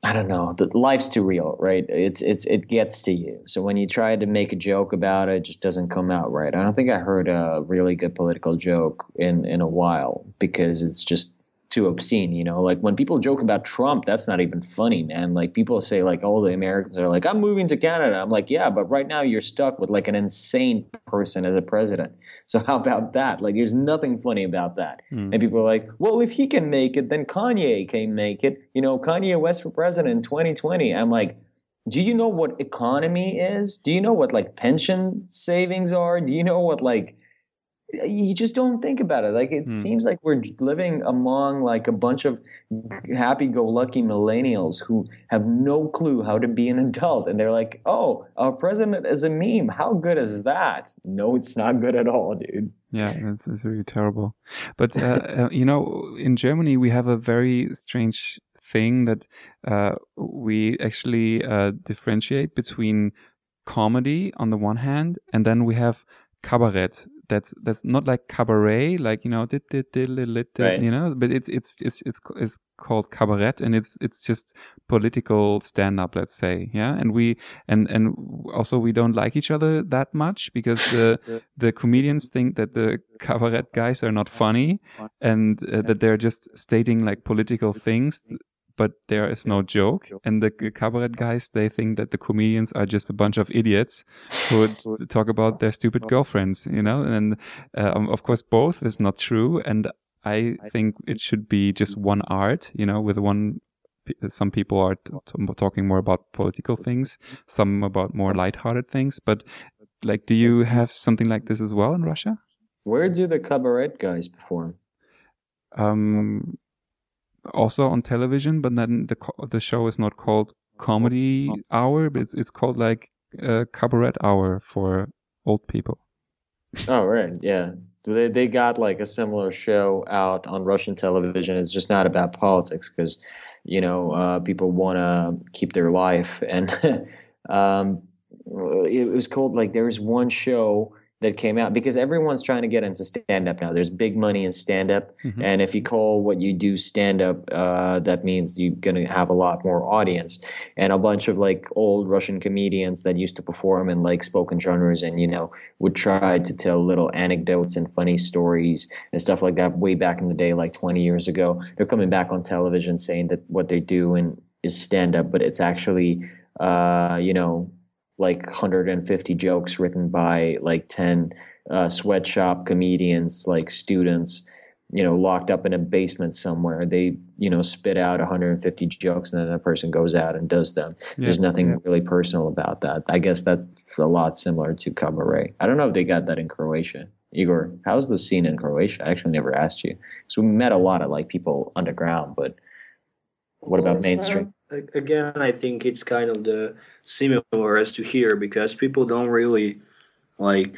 I don't know. The life's too real, right? It's it's it gets to you. So when you try to make a joke about it, it just doesn't come out right. I don't think I heard a really good political joke in in a while because it's just too obscene, you know? Like when people joke about Trump, that's not even funny, man. Like people say like all the Americans are like I'm moving to Canada. I'm like, "Yeah, but right now you're stuck with like an insane person as a president." So how about that? Like there's nothing funny about that. Hmm. And people are like, well, if he can make it, then Kanye can make it. You know, Kanye West for president in 2020. I'm like, do you know what economy is? Do you know what like pension savings are? Do you know what like you just don't think about it. Like it Hmm. seems like we're living among like a bunch of happy-go-lucky millennials who have no clue how to be an adult, and they're like, "Oh, our president is a meme. How good is that?" No, it's not good at all, dude. Yeah, that's, that's really terrible. But uh, uh, you know, in Germany, we have a very strange thing that uh, we actually uh, differentiate between comedy on the one hand, and then we have cabaret. That's that's not like cabaret, like you know, dit, lit, lit, Right. you know, but it's it's it's it's it's called cabaret, and it's it's just political stand up, let's say, yeah. And we and and also we don't like each other that much because the the comedians think that the cabaret guys are not funny and uh, that they're just stating like political things but there is no joke. And the cabaret guys, they think that the comedians are just a bunch of idiots who talk about their stupid girlfriends, you know? And um, of course, both is not true. And I think it should be just one art, you know, with one. Some people are talking more about political things, some about more lighthearted things. But like, do you have something like this as well in Russia? Where do the cabaret guys perform? Um, also on television, but then the the show is not called Comedy Hour, but it's it's called like a Cabaret Hour for old people. Oh right, yeah. They they got like a similar show out on Russian television. It's just not about politics because you know uh, people want to keep their life, and um, it was called like there was one show that came out because everyone's trying to get into stand up now. There's big money in stand up. Mm-hmm. And if you call what you do stand up, uh, that means you're going to have a lot more audience. And a bunch of like old Russian comedians that used to perform in like spoken genres and, you know, would try to tell little anecdotes and funny stories and stuff like that way back in the day, like 20 years ago. They're coming back on television saying that what they do and is stand up, but it's actually, uh, you know, like 150 jokes written by like 10 uh, sweatshop comedians, like students, you know, locked up in a basement somewhere. They, you know, spit out 150 jokes and then a person goes out and does them. Yeah. There's nothing yeah. really personal about that. I guess that's a lot similar to cabaret. I don't know if they got that in Croatia. Igor, how's the scene in Croatia? I actually never asked you. So we met a lot of like people underground, but what about mainstream? Again, I think it's kind of the similar as to here because people don't really like.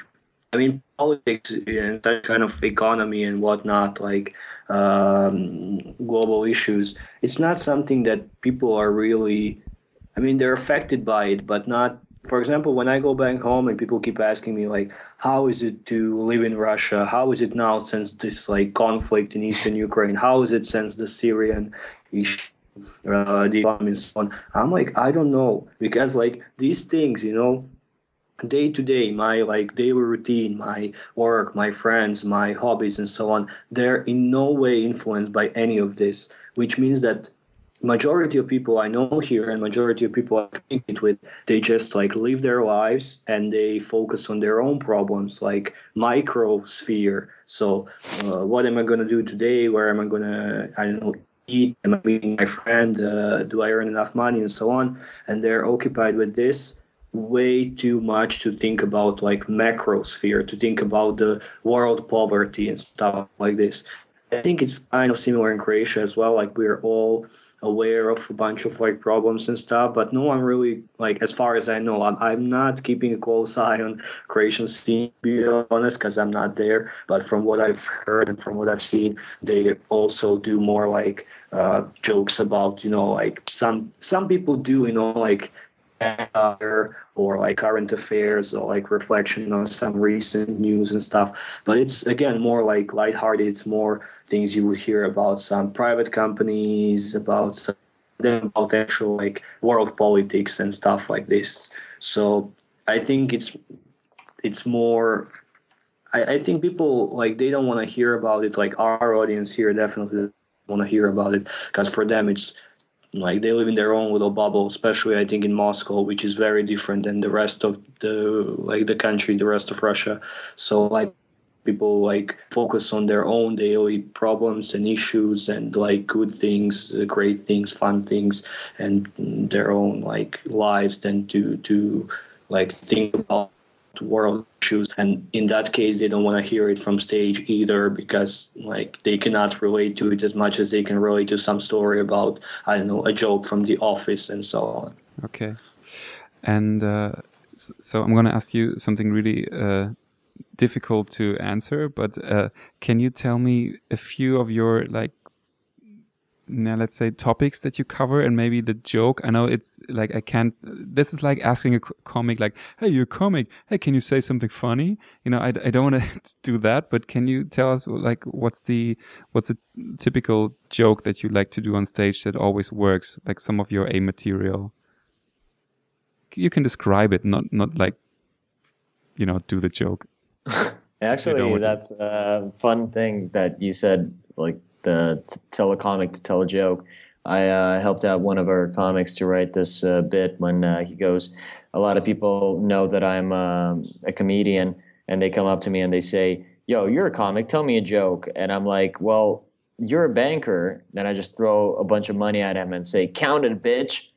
I mean, politics and that kind of economy and whatnot, like um, global issues, it's not something that people are really. I mean, they're affected by it, but not for example, when I go back home and people keep asking me like, how is it to live in Russia? How is it now since this like conflict in eastern Ukraine? How is it since the Syrian issue? Uh, the and so on. I'm like, I don't know because like these things, you know, day to day, my like daily routine, my work, my friends, my hobbies, and so on, they're in no way influenced by any of this. Which means that majority of people I know here and majority of people I communicate with, they just like live their lives and they focus on their own problems, like microsphere. So, uh, what am I going to do today? Where am I going to, I don't know, eat? Am I meeting my friend? Uh, do I earn enough money and so on? And they're occupied with this way too much to think about like macro sphere, to think about the world poverty and stuff like this. I think it's kind of similar in Croatia as well. Like we're all aware of a bunch of like problems and stuff, but no one really like as far as I know, I'm I'm not keeping a close eye on Croatian scene, be honest, because I'm not there. But from what I've heard and from what I've seen, they also do more like uh, jokes about you know like some some people do you know like or like current affairs or like reflection on some recent news and stuff. But it's again more like lighthearted. It's more things you would hear about some private companies, about some about actual like world politics and stuff like this. So I think it's it's more I, I think people like they don't want to hear about it like our audience here definitely want to hear about it because for them it's like they live in their own little bubble especially i think in moscow which is very different than the rest of the like the country the rest of russia. So like people like focus on their own daily problems and issues and like good things great things fun things and their own like lives than to to like think about world issues and in that case they don't want to hear it from stage either because like they cannot relate to it as much as they can relate to some story about i don't know a joke from the office and so on. Okay. And uh, so i'm going to ask you something really uh, difficult to answer but uh, can you tell me a few of your like now let's say topics that you cover and maybe the joke. I know it's like i can't this is like asking a comic like hey you're a comic. Hey can you say something funny? You know i, I don't want to do that but can you tell us like what's the what's a typical joke that you like to do on stage that always works like some of your a material? You can describe it not not like you know do the joke. Actually that's a fun thing that you said like the t- tell a comic to tell a joke. I uh, helped out one of our comics to write this uh, bit when uh, he goes, a lot of people know that I'm um, a comedian, and they come up to me and they say, "Yo, you're a comic. Tell me a joke." And I'm like, "Well, you're a banker." Then I just throw a bunch of money at him and say, "Count it, bitch."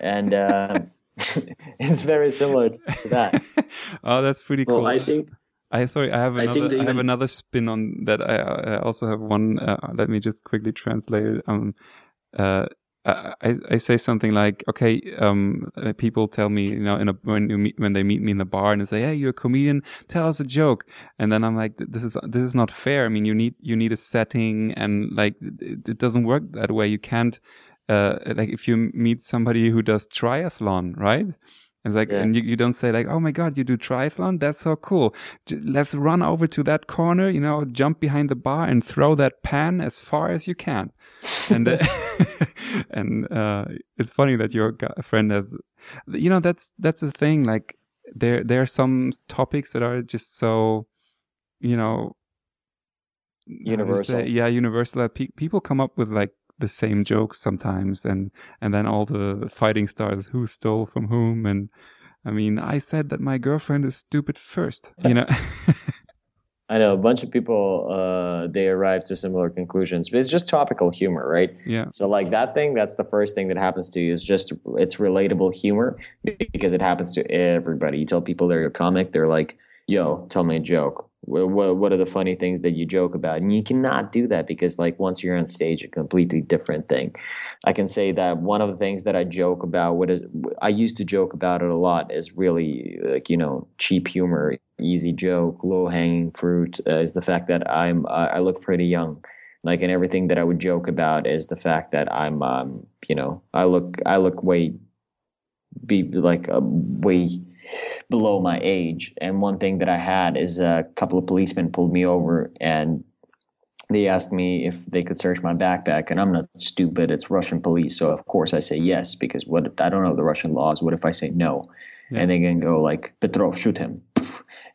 And uh, it's very similar to that. oh, that's pretty cool. Well, I think I sorry, I have I think another. I, have another spin on that. I, I also have one. Uh, let me just quickly translate it. Um, uh, I, I I say something like, okay, um, uh, people tell me, you know, in a, when you meet, when they meet me in the bar and they say, hey, you're a comedian, tell us a joke, and then I'm like, this is this is not fair. I mean, you need you need a setting, and like it, it doesn't work that way. You can't, uh, like if you meet somebody who does triathlon, right? And like, Yeah. and you, you don't say like, oh my God, you do triathlon? That's so cool. Let's run over to that corner, you know, jump behind the bar and throw that pan as far as you can. And, uh, and, uh, it's funny that your friend has, you know, that's, that's the thing. Like there, there are some topics that are just so, you know, how do you Universal. say- yeah, universal. That pe- people come up with like the same jokes sometimes, and and then all the fighting stars who stole from whom, and I mean, I said that my girlfriend is stupid first, you know. I know a bunch of people. Uh, they arrive to similar conclusions, but it's just topical humor, right? yeah, So like that thing, that's the first thing that happens to you is just it's relatable humor because it happens to everybody. You tell people they're a comic, they're like, "Yo, tell me a joke. What, what, are the funny things that you joke about?" And you cannot do that because like once you're on stage, a completely different thing. I can say that one of the things that I joke about, what is I used to joke about it a lot, is really like you know cheap humor, easy joke, low hanging fruit. Uh, is the fact that I'm I I look pretty young like and everything that i would joke about is the fact that i'm um you know i look i look way be like uh, way below my age and one thing that i had is a couple of policemen pulled me over and they asked me if they could search my backpack and i'm not stupid it's russian police so of course i say yes because what i don't know the russian laws what if i say no Yeah. and they're gonna go like petrov shoot him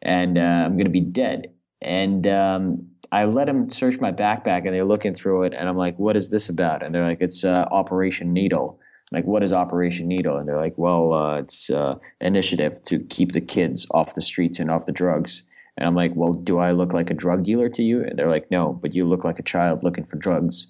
and uh, i'm gonna be dead and um, I let them search my backpack, and they're looking through it, and I'm like, "What is this about?" And they're like, "It's uh, Operation Needle." Like, what is Operation Needle? And they're like, "Well, uh, it's uh, initiative to keep the kids off the streets and off the drugs." And I'm like, "Well, do I look like a drug dealer to you?" And they're like, "No, but you look like a child looking for drugs."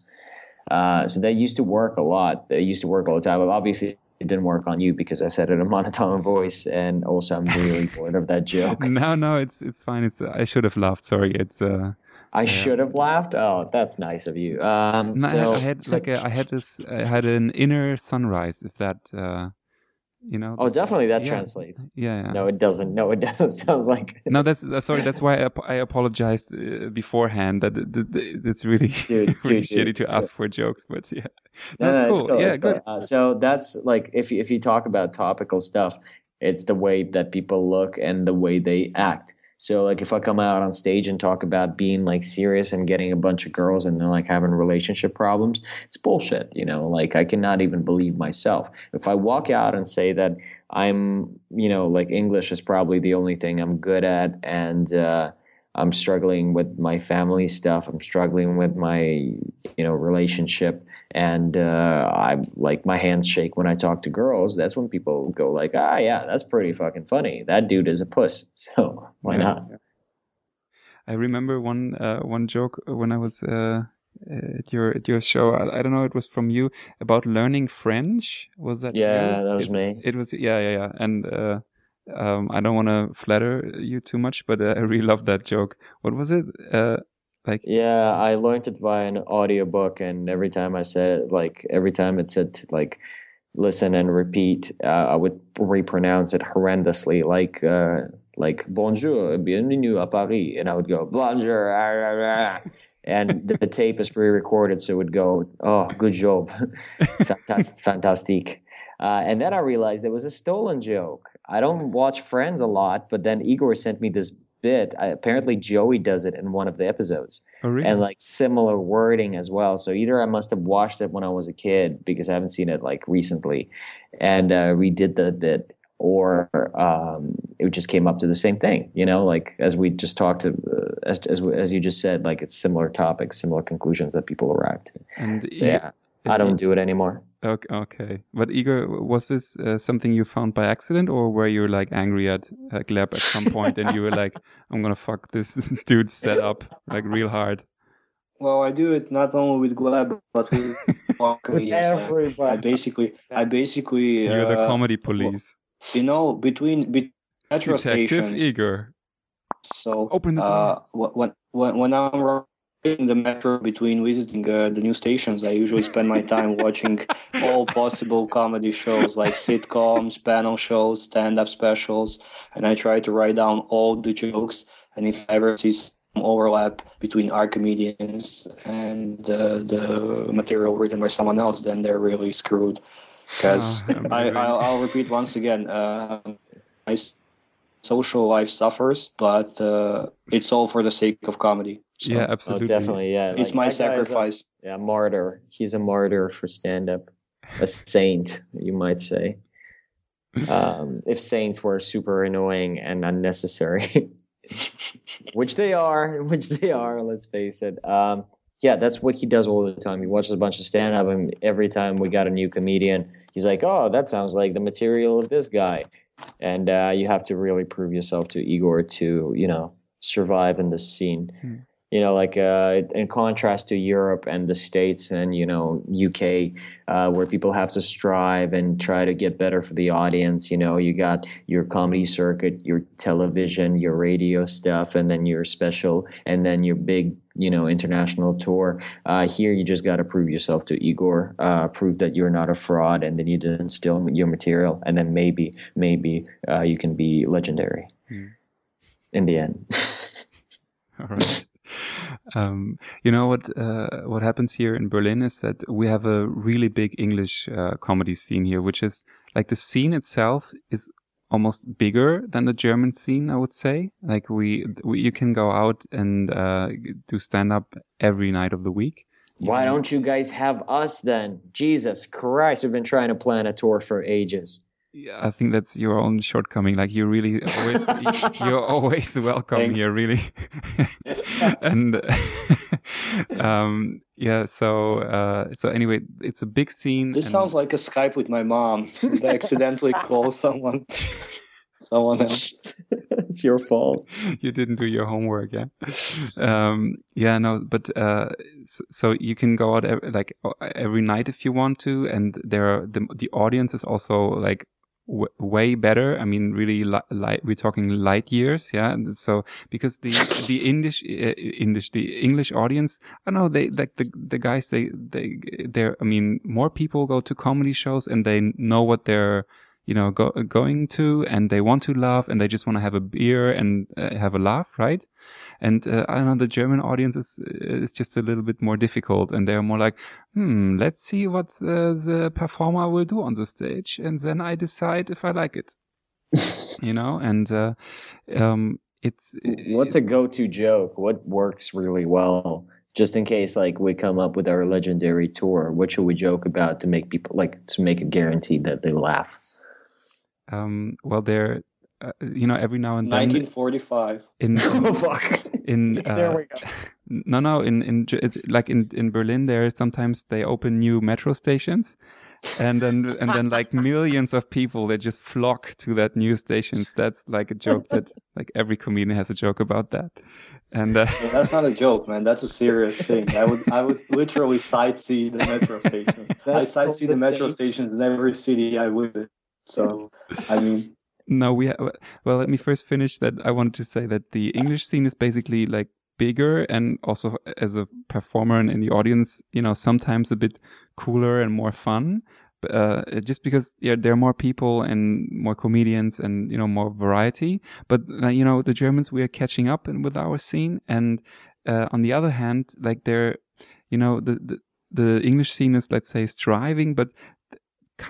Uh, so that used to work a lot. They used to work all the time. But obviously, it didn't work on you because I said it in a monotone voice, and also I'm really bored of that joke. no, no, it's it's fine. It's I should have laughed. Sorry, it's uh, I should have laughed. Oh, that's nice of you. Um, no, I- so I, had like a, I had this, I had an inner sunrise. If that, uh, you know. oh, definitely that Yeah. translates. Yeah, yeah. No, it doesn't. No, it doesn't. Sounds like No, that's that's- sorry. That's why I, I apologized uh, beforehand. That it- it- it's really Dude, really dude, shitty dude, to it's ask for jokes, but yeah, No, that's no, it's cool. Yeah, good. Uh, so that's like if you, if you talk about topical stuff, it's the way that people look and the way they act. So like if I come out on stage and talk about being like serious and getting a bunch of girls and then like having relationship problems, it's bullshit. You know, like I cannot even believe myself. If I walk out and say that I'm, you know, like English is probably the only thing I'm good at and uh, I'm struggling with my family stuff. I'm struggling with my, you know, relationship, and uh, I like my hands shake when I talk to girls. That's when people go like, "Ah, yeah, that's pretty fucking funny. That dude is a puss." So why Yeah. not? I remember one uh, one joke when I was uh, at your at your show. I, I don't know. It was from you about learning French. Was that? Yeah, you? that was It's- me. It was. Yeah, yeah, yeah. And uh, um, I don't want to flatter you too much, but uh, I really love that joke. What was it? Like Yeah, I learned it via an audiobook, and every time I said like every time it said like listen and repeat, uh, I would repronounce it horrendously, like uh, like bonjour, bienvenue à Paris, and I would go bonjour, ah, ah, ah." and the, the tape is pre-recorded, so it would go, oh, good job, fantastic, fantastic. Uh, and then I realized there was a stolen joke. I don't watch Friends a lot, but then Igor sent me this bit. I, apparently, Joey does it in one of the episodes oh, really? and like similar wording as well. So either I must have watched it when I was a kid because I haven't seen it like recently, and uh, redid the bit, or um, it just came up to the same thing. You know, like as we just talked uh, as, as as you just said, like it's similar topics, similar conclusions that people arrived to. and So you, yeah, I don't do it anymore. Okay, okay. But Igor, was this uh, something you found by accident, or were you like angry at uh, Gleb at some point, and you were like, "I'm gonna fuck this dude's setup like real hard"? Well, I do it not only with Gleb, but with, with everybody. I basically, I basically. You're the uh, comedy police. You know, between, between metro Detective stations. Igor. So Open the door. uh, wh- when when when I'm in the metro between visiting uh, the new stations, I usually spend my time watching all possible comedy shows like sitcoms, panel shows, stand-up specials, and I try to write down all the jokes. And if I ever see some overlap between our comedians and uh, the material written by someone else, then they're really screwed. Because Ah, I, amazing. I'll, I'll repeat once again, uh, my social life suffers, but uh, it's all for the sake of comedy. So yeah, Oh, absolutely. definitely, yeah. it's Like, my that guy's a- sacrifice. yeah, martyr. He's a martyr for stand up. A saint, you might say. Um, if saints were super annoying and unnecessary, which they are, which they are, let's face it. Um, yeah, that's what he does all the time. He watches a bunch of stand up, and every time we got a new comedian, he's like, oh, that sounds like the material of this guy. And uh, you have to really prove yourself to Igor to, you know, survive in this scene Hmm. You know like uh, in contrast to europe and the states and you know uk uh, where people have to strive and try to get better for the audience you know you got your comedy circuit your television your radio stuff and then your special and then your big you know international tour uh, here you just got to prove yourself to igor uh, prove that you're not a fraud and then you didn't steal your material and then maybe maybe uh, you can be legendary Hmm. in the end All right. Um, you know what? Uh, what happens here in Berlin is that we have a really big English uh, comedy scene here, which is like the scene itself is almost bigger than the German scene. I would say. Like we, we you can go out and uh, do stand up every night of the week. Why don't you guys have us then? Jesus Christ, we've been trying to plan a tour for ages. Yeah, I think that's your own shortcoming. Like you're really always, you're always welcome Thanks. here, really. and um, yeah, so uh, so anyway, it's a big scene. This and- sounds like a Skype with my mom. Did I accidentally call someone, someone else. it's your fault. you didn't do your homework, yeah. Um, yeah, no, but uh, so, so you can go out ev- like every night if you want to, and there are the the audience is also like w- way better. I mean, really, li- light. We're talking light years, yeah. So because the the English uh, English the English audience, I know they like the the guys they they they're. I mean, more people go to comedy shows and they know what they're you know go, going to and they want to laugh and they just want to have a beer and uh, have a laugh right and uh, i don't know the german audience is is just a little bit more difficult and they're more like hmm let's see what uh, the performer will do on the stage and then i decide if i like it you know and uh, um it's What's a go-to joke? What works really well? Just in case, like we come up with our legendary tour, what should we joke about to make people like to make it guaranteed that they laugh? Um well they're uh, you know every now and then 1945. in, in oh fuck! in there uh, we go. no no in in like in in berlin there sometimes they open new metro stations and then and then like millions of people they just flock to that new stations that's like a joke that like every comedian has a joke about that and uh, Yeah, that's not a joke, man. That's a serious thing. I would I would literally sightsee the metro stations. I That's called sightsee the the metro date. stations in every city I visit. So I mean, no we ha- well let me first finish that i wanted to say that the english scene is basically like bigger and also as a performer and in the audience you know sometimes a bit cooler and more fun uh, just because yeah, there are more people and more comedians and you know more variety. But uh, you know the Germans we are catching up with our scene, and uh, on the other hand, like they're you know the, the the English scene is let's say striving, but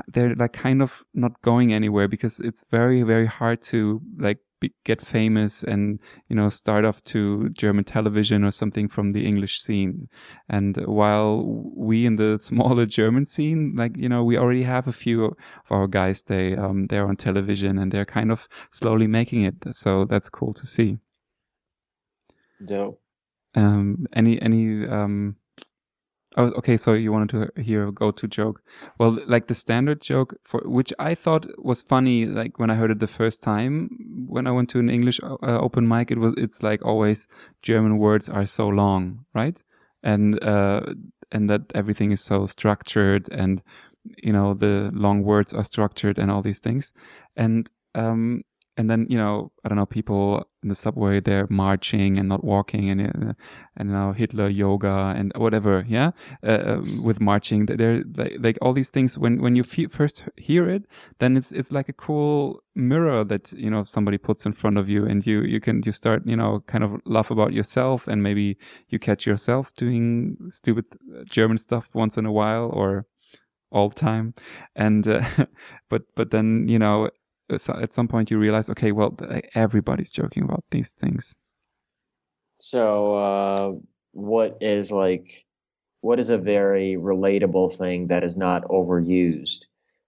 they're like kind of not going anywhere because it's very very hard to like be, get famous and you know start off to German television or something from the English scene. And while we in the smaller German scene, like you know, we already have a few of our guys. They um they're on television and they're kind of slowly making it. So that's cool to see. Dope. Um, any any um Oh, okay. So you wanted to hear a go-to joke. Well, like the standard joke for which I thought was funny, like when I heard it the first time when I went to an English uh, open mic, it was it's like always German words are so long, right? And uh, and that everything is so structured, and you know the long words are structured, and all these things. And um, and then you know I don't know people in the subway they're marching and not walking and uh, and now Hitler yoga and whatever yeah? Uh, um, with marching they're like, like, all these things when when you first hear it then it's it's like a cool mirror that you know somebody puts in front of you and you you can you start you know kind of laugh about yourself and maybe you catch yourself doing stupid German stuff once in a while or all time. And uh, but but then you know at some point you realize, okay, well, everybody's joking about these things. So, uh, what is like, what is a very relatable thing that is not overused?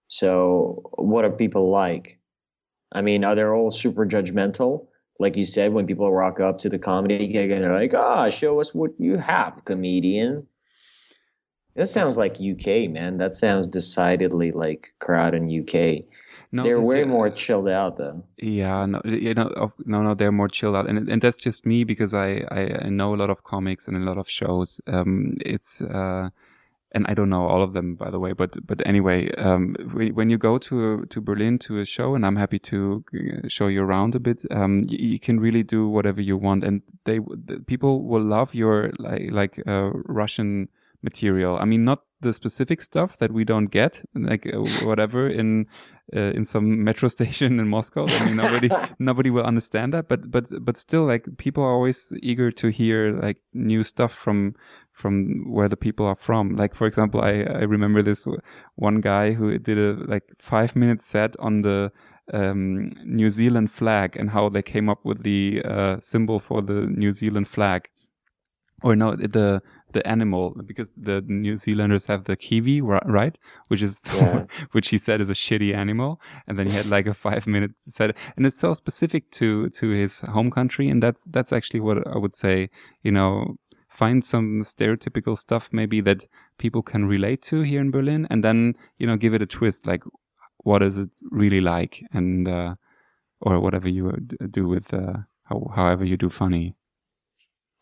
So, what are people like? I mean, are they all super judgmental? Like you said, when people rock up to the comedy gig and they're like, ah, oh, show us what you have, comedian. This sounds like UK, man. That sounds decidedly like crowd in UK. No, they're way uh, more chilled out though. Yeah, no, you know, no, no, they're more chilled out, and and that's just me because I I, know a lot of comics and a lot of shows. Um, it's uh, and I don't know all of them by the way, but but anyway, um, when you go to to Berlin to a show, and I'm happy to uh, show you around a bit, um, you, you can really do whatever you want, and they the people will love your like like uh, Russian material. I mean, not the specific stuff that we don't get, like uh, whatever in uh, in some metro station in Moscow. I mean, nobody nobody will understand that, but but but still, like people are always eager to hear like new stuff from from where the people are from. Like for example, I I remember this one guy who did a like five minute set on the um, New Zealand flag and how they came up with the uh, symbol for the New Zealand flag or no the the animal because the New Zealanders have the kiwi, right? Which is yeah. which he said is a shitty animal, and then he had like a five minute set, and it's so specific to to his home country, and that's that's actually what I would say. You know, find some stereotypical stuff maybe that people can relate to here in Berlin, and then you know give it a twist, like what is it really like, and uh, or whatever you do with uh, how, however you do funny.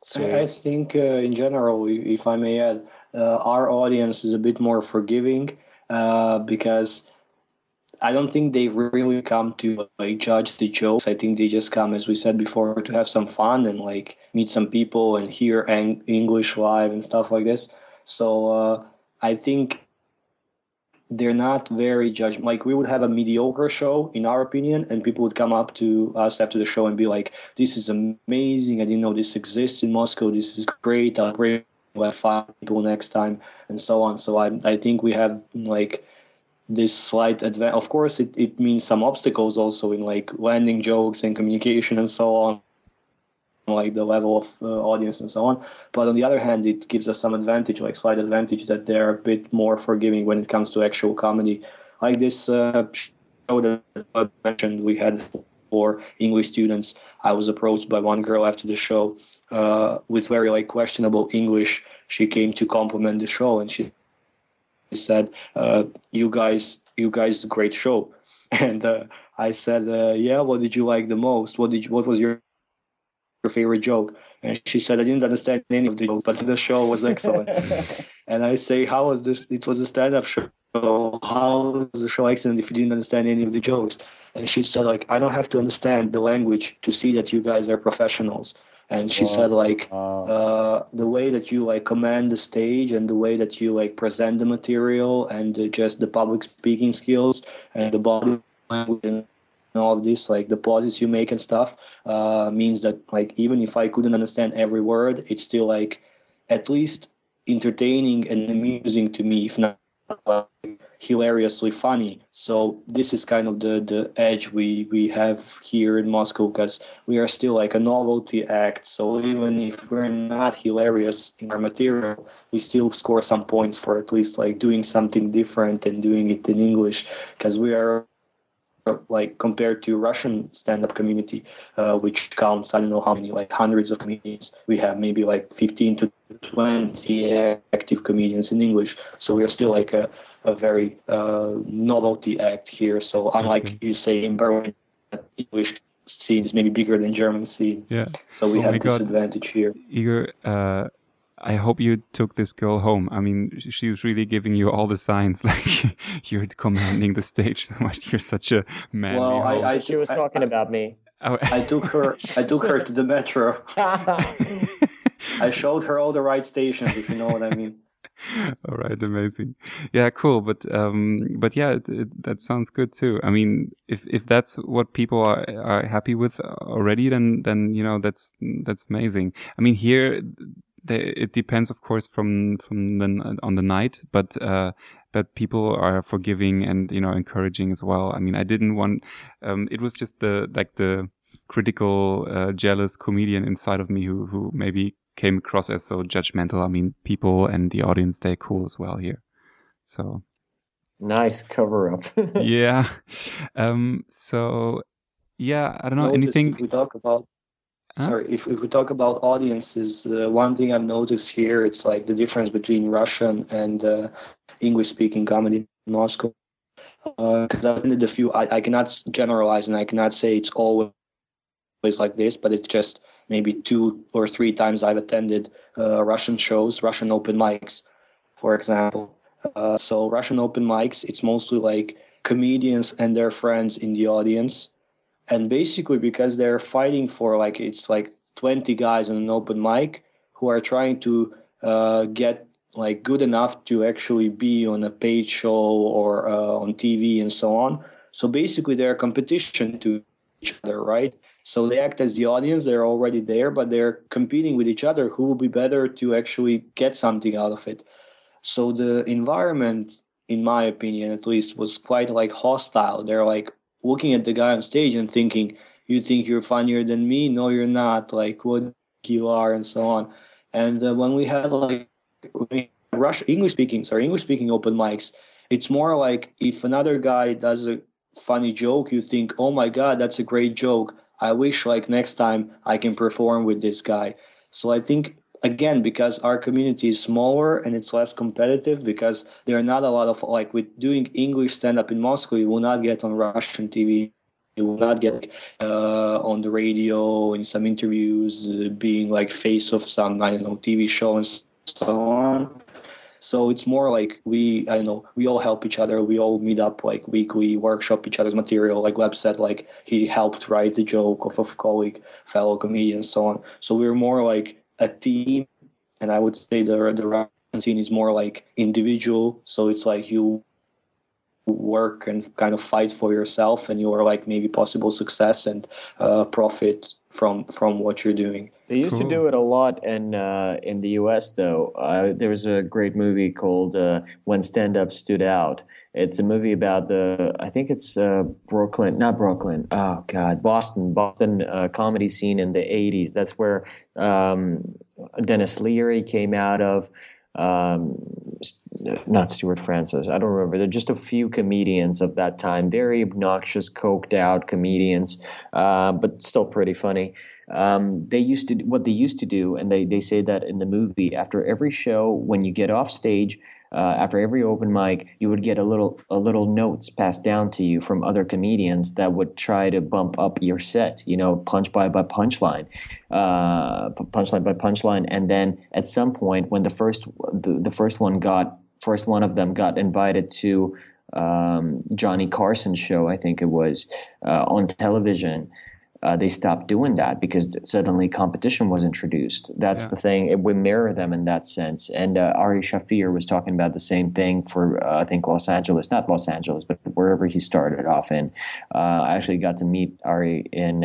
So I think, uh, in general, if I may add, uh, our audience is a bit more forgiving uh, because I don't think they really come to like judge the jokes. I think they just come, as we said before, to have some fun and like meet some people and hear ang- English live and stuff like this. So uh, I think they're not very judge like we would have a mediocre show in our opinion and people would come up to us after the show and be like this is amazing. I didn't know this exists in moscow. This is great. I'll bring five people next time and so on. So i, I think we have like this slight advantage of course it, it means some obstacles also in like landing jokes and communication and so on like the level of uh, audience and so on. But on the other hand, it gives us some advantage, like slight advantage, that they're a bit more forgiving when it comes to actual comedy. Like this uh, show that I mentioned, we had for English students. I was approached by one girl after the show uh, with very like questionable English. She came to compliment the show, and she said, uh, "You guys, you guys, great show." And uh, I said, uh, "Yeah, what did you like the most? What did you, what was your her favorite joke. And she said, I didn't understand any of the joke, but the show was excellent. and I say, How was this? It was a stand up show. How was the show excellent if you didn't understand any of the jokes? And she said, like, I don't have to understand the language to see that you guys are professionals. And she wow. said, like, wow. uh, the way that you like command the stage and the way that you like present the material and uh, just the public speaking skills and the body language and all of this like the pauses you make and stuff uh, means that like even if i couldn't understand every word it's still like at least entertaining and amusing to me if not like, hilariously funny. So this is kind of the the edge we we have here in moscow because we are still like a novelty act. So even if we're not hilarious in our material we still score some points for at least like doing something different and doing it in english because we are like compared to Russian stand-up community, uh, which counts I don't know how many like hundreds of comedians. We have maybe like 15 to 20 active comedians in English. So we are still like a, a very uh, novelty act here. So unlike Okay. you say in Berlin, English scene is maybe bigger than German scene. Yeah. So we Oh have this advantage here. Igor, uh, I hope you took this girl home. I mean, sh- she's really giving you all the signs. Like you're commanding the stage so much. You're such a manly Well, I- host. I- she was talking about me. Oh, I took her. I took her to the metro. I showed her all the right stations, if you know what I mean. all right, amazing. Yeah, cool. But um, but yeah, it, it, that sounds good too. I mean, if if that's what people are are happy with already, then then you know that's that's amazing. I mean, here they, it depends, of course, from from the on the night, but uh, but people are forgiving and you know encouraging as well. I mean, I didn't want. Um, it was just the like the critical, uh, jealous comedian inside of me who who maybe came across as so judgmental. I mean, people and the audience they're cool as well here. So nice cover up. yeah. Um. So yeah, I don't know anything. We talk about Sorry, if, if we talk about audiences, uh, one thing I've noticed here, it's like the difference between Russian and uh, English-speaking comedy in Moscow. Because I've been a few, I, I cannot generalize and I cannot say it's always like this, but it's just maybe two or three times I've attended uh, Russian shows, Russian open mics, for example. Uh, so Russian open mics, it's mostly like comedians and their friends in the audience and basically because they're fighting for like it's like 20 guys on an open mic who are trying to uh, get like good enough to actually be on a paid show or uh, on TV and so on. So basically, they're competition to each other, right? So they act as the audience; they're already there, but they're competing with each other. Who will be better to actually get something out of it? So the environment, in my opinion, at least, was quite like hostile. They're like looking at the guy on stage and thinking, "You think you're funnier than me? No, you're not. Like what you are," and so on. And uh, when we had like Russian English speaking, sorry, English speaking open mics, it's more like if another guy does a funny joke, you think, "Oh my god, that's a great joke. I wish like next time I can perform with this guy." So I think again because our community is smaller and it's less competitive because there are not a lot of like with doing english stand up in moscow you will not get on russian tv you will not get uh, on the radio in some interviews uh, being like face of some i don't know tv show and so on. So it's more like we i don't know we all help each other we all meet up like weekly workshop each other's material. Like Gleb said like he helped write the joke of a colleague fellow comedian so on. So we're more like a team and i would say the the Russian scene is more like individual. So it's like you work and kind of fight for yourself and your like maybe possible success and uh, profit from from what you're doing They used Cool. to do it a lot in uh, in the U.S. though. Uh, there was a great movie called uh, When Stand Up Stood Out. It's a movie about the I think it's uh, Brooklyn, not Brooklyn. Oh God, Boston, Boston uh, comedy scene in the '80s. That's where um, Denis Leary came out of. Um, not Stuart Francis. I don't remember. There are just a few comedians of that time, very obnoxious, coked out comedians, uh, but still pretty funny um, they used to what they used to do, and they, they say that in the movie. After every show, when you get off stage, uh, after every open mic, you would get a little a little notes passed down to you from other comedians that would try to bump up your set. You know, punch by by punchline, uh, punchline by punchline, and then at some point, when the first the, the first one got first one of them got invited to um, Johnny Carson's show, I think it was uh, on television uh, they stopped doing that because suddenly competition was introduced. That's Yeah. the thing. It would mirror them in that sense. And uh, Ari Shaffir was talking about the same thing for, uh, I think, Los Angeles, not Los Angeles, but wherever he started off in. Uh, I actually got to meet Ari in.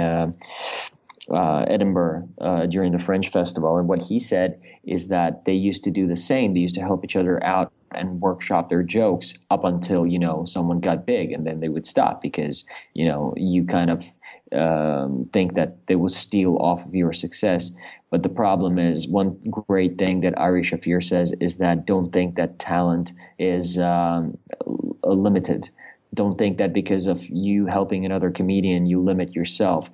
Uh, Edinburgh uh, during the Fringe Festival, and what he said is that they used to do the same. They used to help each other out and workshop their jokes up until you know someone got big, and then they would stop because you know you kind of um, think that they will steal off of your success. But the problem is one great thing that Ari Shaffir says is that don't think that talent is um, limited. Don't think that because of you helping another comedian, you limit yourself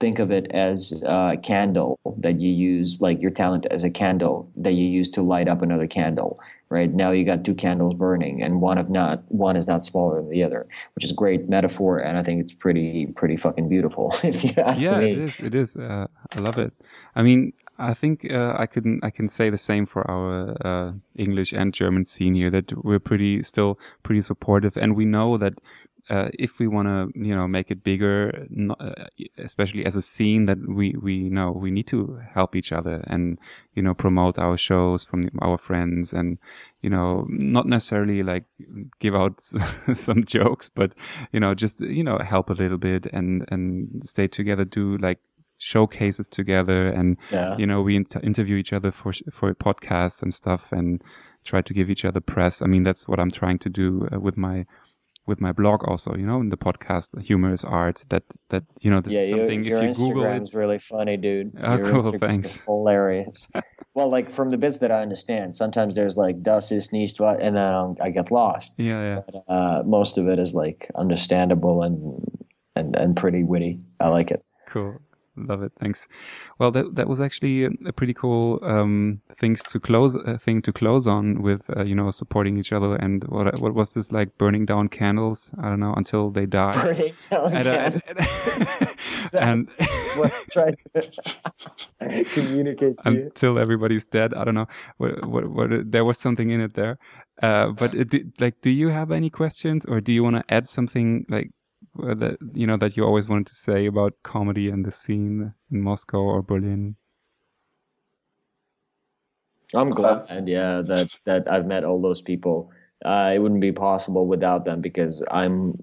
think of it as a candle that you use, like your talent as a candle that you use to light up another candle. Right now, you got two candles burning, and one of not one is not smaller than the other, which is a great metaphor, and I think it's pretty pretty fucking beautiful. If you ask yeah, me. it is. It is. Uh, I love it. I mean, I think uh, I can I can say the same for our uh, English and German scene here. That we're pretty still pretty supportive, and we know that uh, if we want to, you know, make it bigger, not, uh, especially as a scene, that we we know we need to help each other and you know promote our shows from our friends and you know not necessarily like give out some jokes, but you know just you know help a little bit and and stay together, do like showcases together and Yeah. you know we inter- interview each other for sh- for podcasts and stuff and try to give each other press i mean that's what i'm trying to do uh, with my with my blog also you know in the podcast humor is art that that you know this yeah, is something your if you google Instagram's it really funny, dude. Oh, Your cool, Instagram thanks. Hilarious. well, like from the bits that I understand, sometimes there's like das ist nicht wahr, and then um, I get lost. yeah yeah But, uh, most of it is like understandable and and and pretty witty. I like it. cool love it thanks well that that was actually a, pretty cool um things to close uh, thing to close on with uh, you know supporting each other and what what was this like burning down candles i don't know until they die Burning down and, uh, candles. and, and, what to communicate to you. until everybody's dead. I don't know. What, what, what, there was something in it there. Uh, but it, like, do you have any questions, or do you want to add something like uh, that you know that you always wanted to say about comedy and the scene in Moscow or Berlin? I'm glad, and yeah, that that I've met all those people. Uh, it wouldn't be possible without them because I'm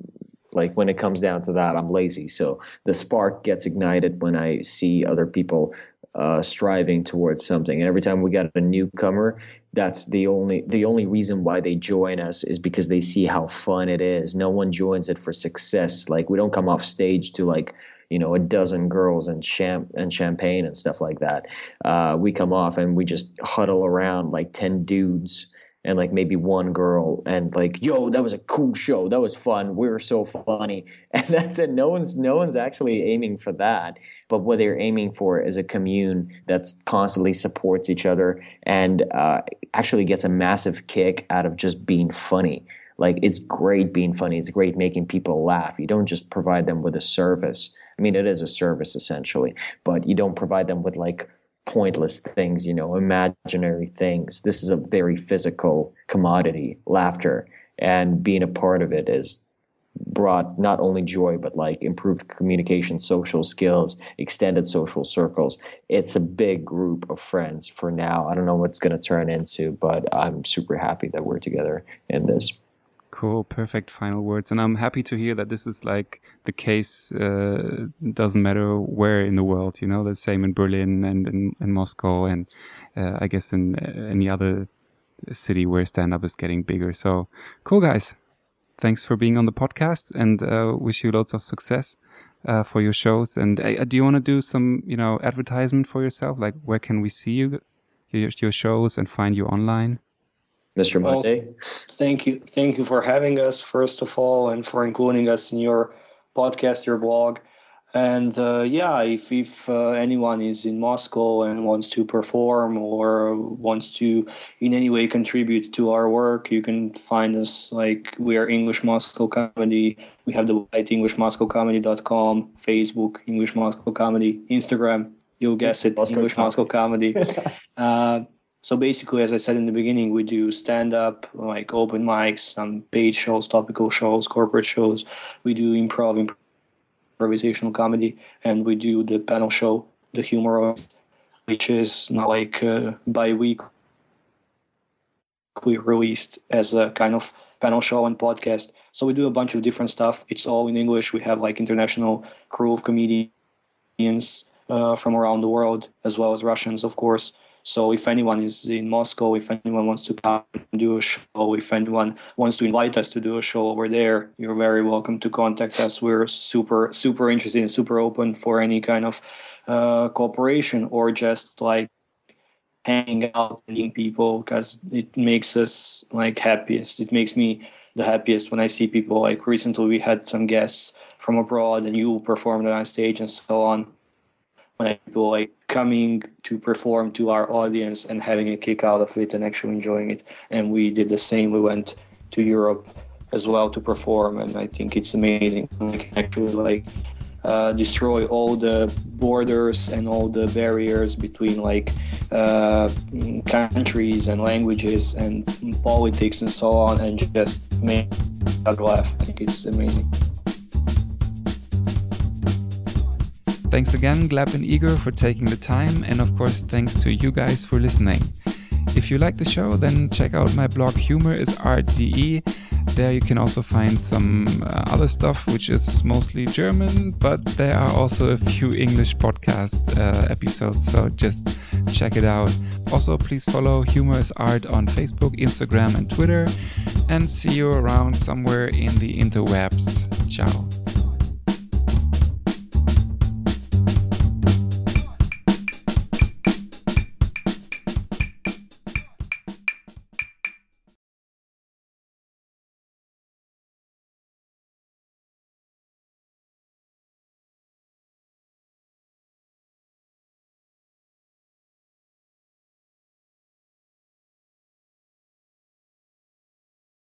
like when it comes down to that, I'm lazy. So the spark gets ignited when I see other people uh, striving towards something. And every time we got a newcomer, that's the only the only reason why they join us is because they see how fun it is. No one joins it for success. Like we don't come off stage to like you know a dozen girls and champ and champagne and stuff like that. Uh, we come off and we just huddle around like ten dudes and like maybe one girl and like yo that was a cool show. That was fun. We are so funny. And that's it. No one's no one's actually aiming for that. But what they're aiming for is a commune that's constantly supports each other and uh, actually gets a massive kick out of just being funny. Like it's great being funny. It's great making people laugh. You don't just provide them with a service. I mean it is a service essentially but you don't provide them with like pointless things, you know, imaginary things. This is a very physical commodity, laughter, and being a part of it is brought not only joy but like improved communication, social skills, extended social circles. It's a big group of friends for now. I don't know what's going to turn into, but I'm super happy that we're together in this. Cool, perfect final words. And I'm happy to hear that this is like the case. Uh, doesn't matter where in the world, you know, the same in Berlin and in, in Moscow, and uh, I guess in uh, any other city where stand up is getting bigger. So cool, guys. Thanks for being on the podcast, and uh, wish you lots of success uh, for your shows. And uh, do you want to do some, you know, advertisement for yourself? Like, where can we see you, your, your shows, and find you online? Mr. Well, Monday. Thank you. Thank you for having us, first of all, and for including us in your podcast, your blog. And uh, yeah, if, if uh, anyone is in Moscow and wants to perform or wants to in any way contribute to our work, you can find us like we are English Moscow Comedy. We have the website englishmoscowcomedy.com, Facebook, English Moscow Comedy, Instagram, you'll guess it, Moscow English Com- Moscow Comedy. uh, so basically, as I said in the beginning, we do stand up, like open mics, some paid shows, topical shows, corporate shows. We do improv, improvisational comedy, and we do the panel show, the humor, which is not like uh, bi weekly released as a kind of panel show and podcast. So we do a bunch of different stuff. It's all in English. We have like international crew of comedians uh, from around the world, as well as Russians, of course. So if anyone is in Moscow, if anyone wants to come and do a show, if anyone wants to invite us to do a show over there, you're very welcome to contact us. We're super, super interested and super open for any kind of uh, cooperation or just like hanging out meeting people because it makes us like happiest. It makes me the happiest when I see people like recently we had some guests from abroad and you performed on stage and so on when people like coming to perform to our audience and having a kick out of it and actually enjoying it. And we did the same. We went to Europe as well to perform, and I think it's amazing. We can actually like uh, destroy all the borders and all the barriers between like uh, countries and languages and politics and so on, and just make us laugh. I think it's amazing. Thanks again, Gleb and Igor, for taking the time, and of course, thanks to you guys for listening. If you like the show, then check out my blog Humor is Art DE. There you can also find some uh, other stuff, which is mostly German, but there are also a few English podcast uh, episodes, so just check it out. Also, please follow Humor is Art on Facebook, Instagram, and Twitter, and see you around somewhere in the interwebs. Ciao.